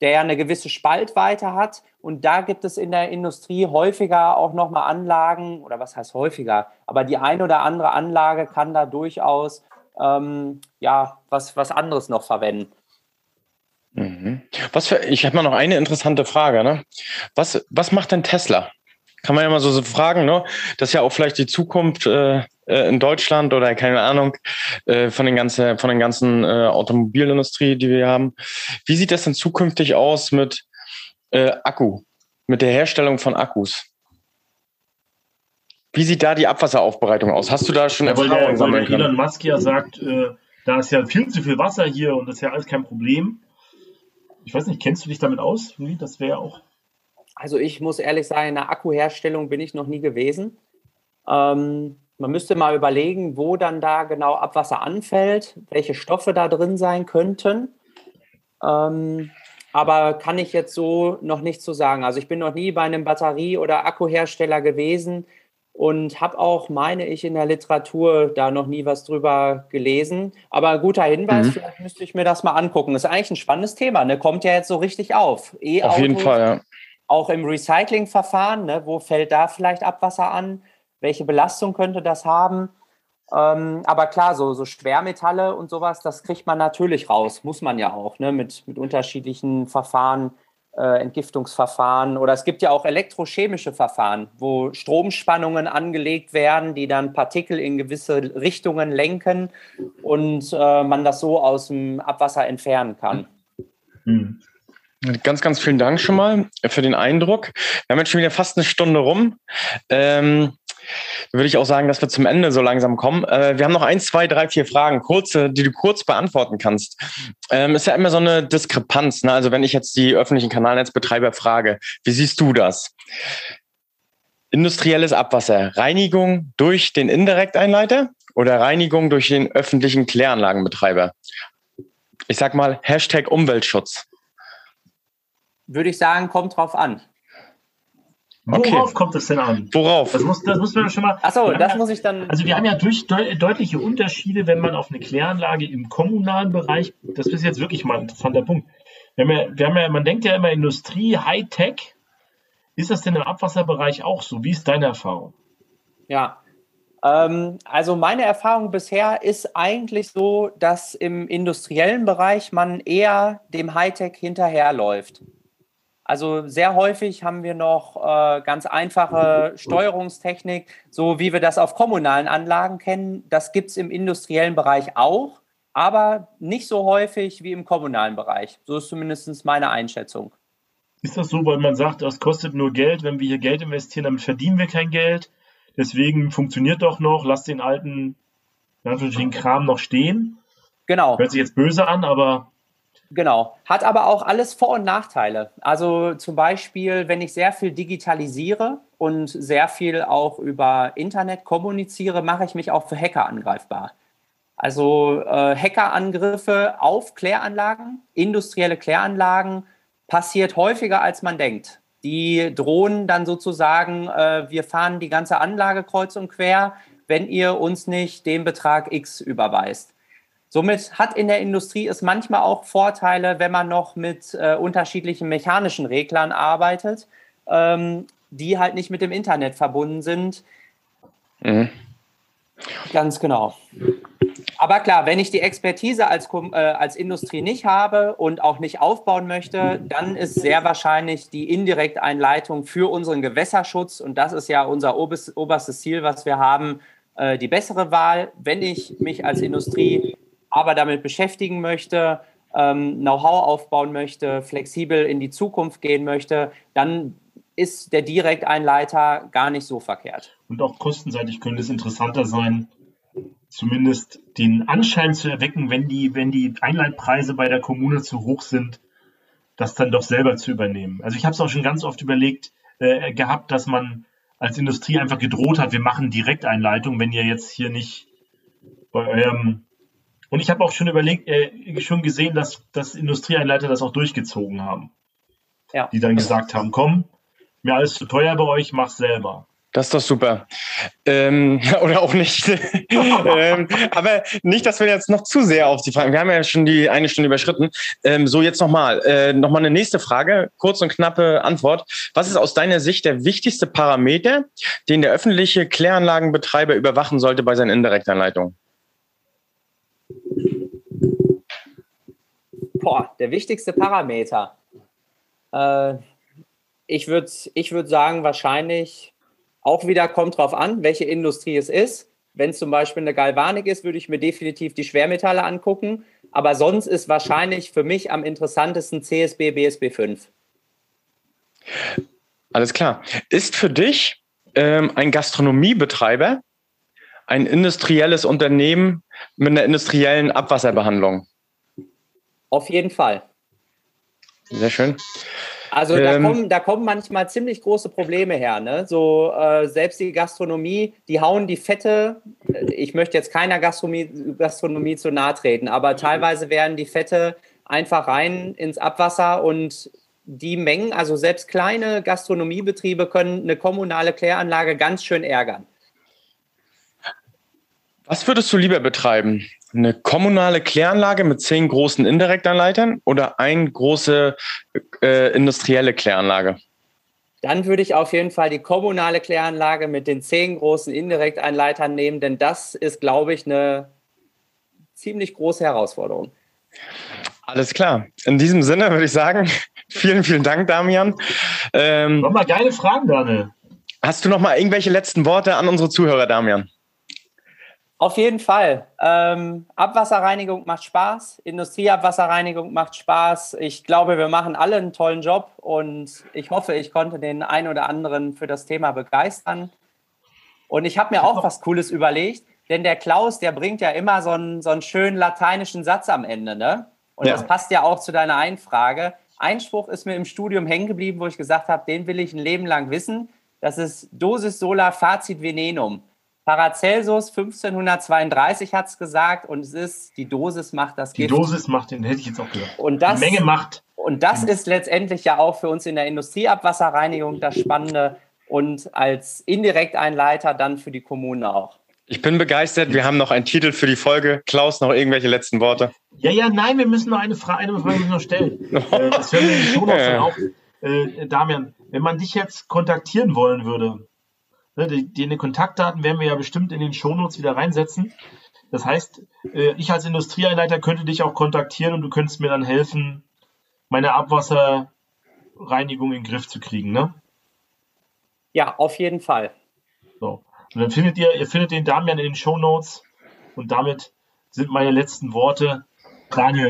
der ja eine gewisse Spaltweite hat. Und da gibt es in der Industrie häufiger auch nochmal Anlagen, oder was heißt häufiger, aber die eine oder andere Anlage kann da durchaus ähm, ja, was, was anderes noch verwenden. Mhm. Was für, ich habe mal noch eine interessante Frage. Ne? Was, was macht denn Tesla? Kann man ja mal so, so fragen. Ne? Das ist ja auch vielleicht die Zukunft. Äh, äh, in Deutschland oder keine Ahnung äh, von den ganzen von den ganzen äh, Automobilindustrie, die wir haben. Wie sieht das denn zukünftig aus mit äh, Akku, mit der Herstellung von Akkus? Wie sieht da die Abwasseraufbereitung aus? Hast du da schon ja, Erfahrungen sammeln können? Elon Musk ja sagt, äh, da ist ja viel zu viel Wasser hier und das ist ja alles kein Problem. Ich weiß nicht, kennst du dich damit aus? Das wäre auch. Also ich muss ehrlich sagen, in der Akkuherstellung bin ich noch nie gewesen. Ähm, man müsste mal überlegen, wo dann da genau Abwasser anfällt, welche Stoffe da drin sein könnten. Ähm, aber kann ich jetzt so noch nicht so sagen. Also ich bin noch nie bei einem Batterie- oder Akkuhersteller gewesen und habe auch, meine ich, in der Literatur da noch nie was drüber gelesen. Aber ein guter Hinweis, mhm. vielleicht müsste ich mir das mal angucken. Das ist eigentlich ein spannendes Thema, ne? kommt ja jetzt so richtig auf. E auf jeden Fall, ja. Auch im Recyclingverfahren, ne? wo fällt da vielleicht Abwasser an? welche Belastung könnte das haben. Ähm, aber klar, so, so Schwermetalle und sowas, das kriegt man natürlich raus, muss man ja auch, ne? mit, mit unterschiedlichen Verfahren, äh, Entgiftungsverfahren. Oder es gibt ja auch elektrochemische Verfahren, wo Stromspannungen angelegt werden, die dann Partikel in gewisse Richtungen lenken und äh, man das so aus dem Abwasser entfernen kann. Hm. Ganz, ganz vielen Dank schon mal für den Eindruck. Wir haben jetzt schon wieder fast eine Stunde rum. Ähm, würde ich auch sagen, dass wir zum Ende so langsam kommen. Äh, wir haben noch ein, zwei, drei, vier Fragen, kurze, die du kurz beantworten kannst. Ähm, ist ja immer so eine Diskrepanz. Ne? Also wenn ich jetzt die öffentlichen Kanalnetzbetreiber frage, wie siehst du das? Industrielles Abwasser, Reinigung durch den Indirekteinleiter oder Reinigung durch den öffentlichen Kläranlagenbetreiber? Ich sag mal Hashtag Umweltschutz. Würde ich sagen, kommt drauf an. Okay. Worauf kommt es denn an? Worauf? Das muss, das muss man schon mal. Achso, das ja, muss ich dann. Also wir haben ja durch, de, deutliche Unterschiede, wenn man auf eine Kläranlage im kommunalen Bereich, das ist jetzt wirklich mal ein interessanter Punkt. Wir haben ja, wir haben ja, man denkt ja immer Industrie, Hightech. Ist das denn im Abwasserbereich auch so? Wie ist deine Erfahrung? Ja, ähm, also meine Erfahrung bisher ist eigentlich so, dass im industriellen Bereich man eher dem Hightech hinterherläuft. Also sehr häufig haben wir noch äh, ganz einfache Steuerungstechnik, so wie wir das auf kommunalen Anlagen kennen. Das gibt es im industriellen Bereich auch, aber nicht so häufig wie im kommunalen Bereich. So ist zumindest meine Einschätzung. Ist das so, weil man sagt, das kostet nur Geld, wenn wir hier Geld investieren, damit verdienen wir kein Geld. Deswegen funktioniert doch noch, lass den alten den Kram noch stehen. Genau. Hört sich jetzt böse an, aber Genau. Hat aber auch alles Vor- und Nachteile. Also zum Beispiel, wenn ich sehr viel digitalisiere und sehr viel auch über Internet kommuniziere, mache ich mich auch für Hacker angreifbar. Also äh, Hackerangriffe auf Kläranlagen, industrielle Kläranlagen, passiert häufiger, als man denkt. Die drohen dann sozusagen, äh, wir fahren die ganze Anlage kreuz und quer, wenn ihr uns nicht den Betrag X überweist. Somit hat in der Industrie es manchmal auch Vorteile, wenn man noch mit äh, unterschiedlichen mechanischen Reglern arbeitet, ähm, die halt nicht mit dem Internet verbunden sind. Mhm. Ganz genau. Aber klar, wenn ich die Expertise als, äh, als Industrie nicht habe und auch nicht aufbauen möchte, dann ist sehr wahrscheinlich die Indirekteinleitung für unseren Gewässerschutz, und das ist ja unser oberstes Ziel, was wir haben, äh, die bessere Wahl. Wenn ich mich als Industrie aber damit beschäftigen möchte, ähm, Know-how aufbauen möchte, flexibel in die Zukunft gehen möchte, dann ist der Direkteinleiter gar nicht so verkehrt. Und auch kostenseitig könnte es interessanter sein, zumindest den Anschein zu erwecken, wenn die, wenn die Einleitpreise bei der Kommune zu hoch sind, das dann doch selber zu übernehmen. Also ich habe es auch schon ganz oft überlegt äh, gehabt, dass man als Industrie einfach gedroht hat, wir machen Direkteinleitung, wenn ihr jetzt hier nicht bei eurem und ich habe auch schon überlegt, äh, schon gesehen, dass, dass Industrieeinleiter das auch durchgezogen haben. Ja. Die dann gesagt haben, komm, mir alles zu teuer bei euch, mach's selber. Das ist doch super. Ähm, oder auch nicht. ähm, aber nicht, dass wir jetzt noch zu sehr auf die Fragen. Wir haben ja schon die eine Stunde überschritten. Ähm, so, jetzt nochmal. Äh, nochmal eine nächste Frage. Kurz und knappe Antwort. Was ist aus deiner Sicht der wichtigste Parameter, den der öffentliche Kläranlagenbetreiber überwachen sollte bei seinen Indirektanleitungen? Boah, der wichtigste Parameter. Äh, ich würde ich würd sagen, wahrscheinlich auch wieder kommt drauf an, welche Industrie es ist. Wenn es zum Beispiel eine Galvanik ist, würde ich mir definitiv die Schwermetalle angucken. Aber sonst ist wahrscheinlich für mich am interessantesten CSB, BSB 5. Alles klar. Ist für dich ähm, ein Gastronomiebetreiber ein industrielles Unternehmen mit einer industriellen Abwasserbehandlung? Auf jeden Fall. Sehr schön. Also da, ähm, kommen, da kommen manchmal ziemlich große Probleme her. Ne? So äh, selbst die Gastronomie, die hauen die Fette. Äh, ich möchte jetzt keiner Gastronomie, Gastronomie zu nahe treten, aber teilweise werden die Fette einfach rein ins Abwasser und die Mengen, also selbst kleine Gastronomiebetriebe können eine kommunale Kläranlage ganz schön ärgern. Was würdest du lieber betreiben? Eine kommunale Kläranlage mit zehn großen Indirektanleitern oder eine große äh, industrielle Kläranlage? Dann würde ich auf jeden Fall die kommunale Kläranlage mit den zehn großen Indirektanleitern nehmen, denn das ist, glaube ich, eine ziemlich große Herausforderung. Alles klar. In diesem Sinne würde ich sagen, vielen, vielen Dank, Damian. Ähm, Nochmal geile Fragen, Daniel. Hast du noch mal irgendwelche letzten Worte an unsere Zuhörer, Damian? Auf jeden Fall. Ähm, Abwasserreinigung macht Spaß, Industrieabwasserreinigung macht Spaß. Ich glaube, wir machen alle einen tollen Job und ich hoffe, ich konnte den einen oder anderen für das Thema begeistern. Und ich habe mir auch was Cooles überlegt, denn der Klaus, der bringt ja immer so einen, so einen schönen lateinischen Satz am Ende, ne? Und ja. das passt ja auch zu deiner Einfrage. Einspruch ist mir im Studium hängen geblieben, wo ich gesagt habe, den will ich ein Leben lang wissen. Das ist Dosis sola facit venenum. Paracelsus 1532 hat es gesagt und es ist, die Dosis macht das Gift. Die Dosis macht den, hätte ich jetzt auch gesagt. Und das, die Menge macht. Und das ist letztendlich ja auch für uns in der Industrieabwasserreinigung das Spannende und als Indirekteinleiter dann für die Kommune auch. Ich bin begeistert. Wir haben noch einen Titel für die Folge. Klaus, noch irgendwelche letzten Worte? Ja, ja, nein, wir müssen noch eine, Fra eine Frage noch stellen. äh, das hören wir schon noch ja. auch. Äh, Damian, wenn man dich jetzt kontaktieren wollen würde, Ne, die, die Kontaktdaten werden wir ja bestimmt in den Shownotes wieder reinsetzen. Das heißt, äh, ich als Industrieeinleiter könnte dich auch kontaktieren und du könntest mir dann helfen, meine Abwasserreinigung in den Griff zu kriegen, ne? Ja, auf jeden Fall. So. Und dann findet ihr, ihr findet den Damian in den Shownotes und damit sind meine letzten Worte. Daniel,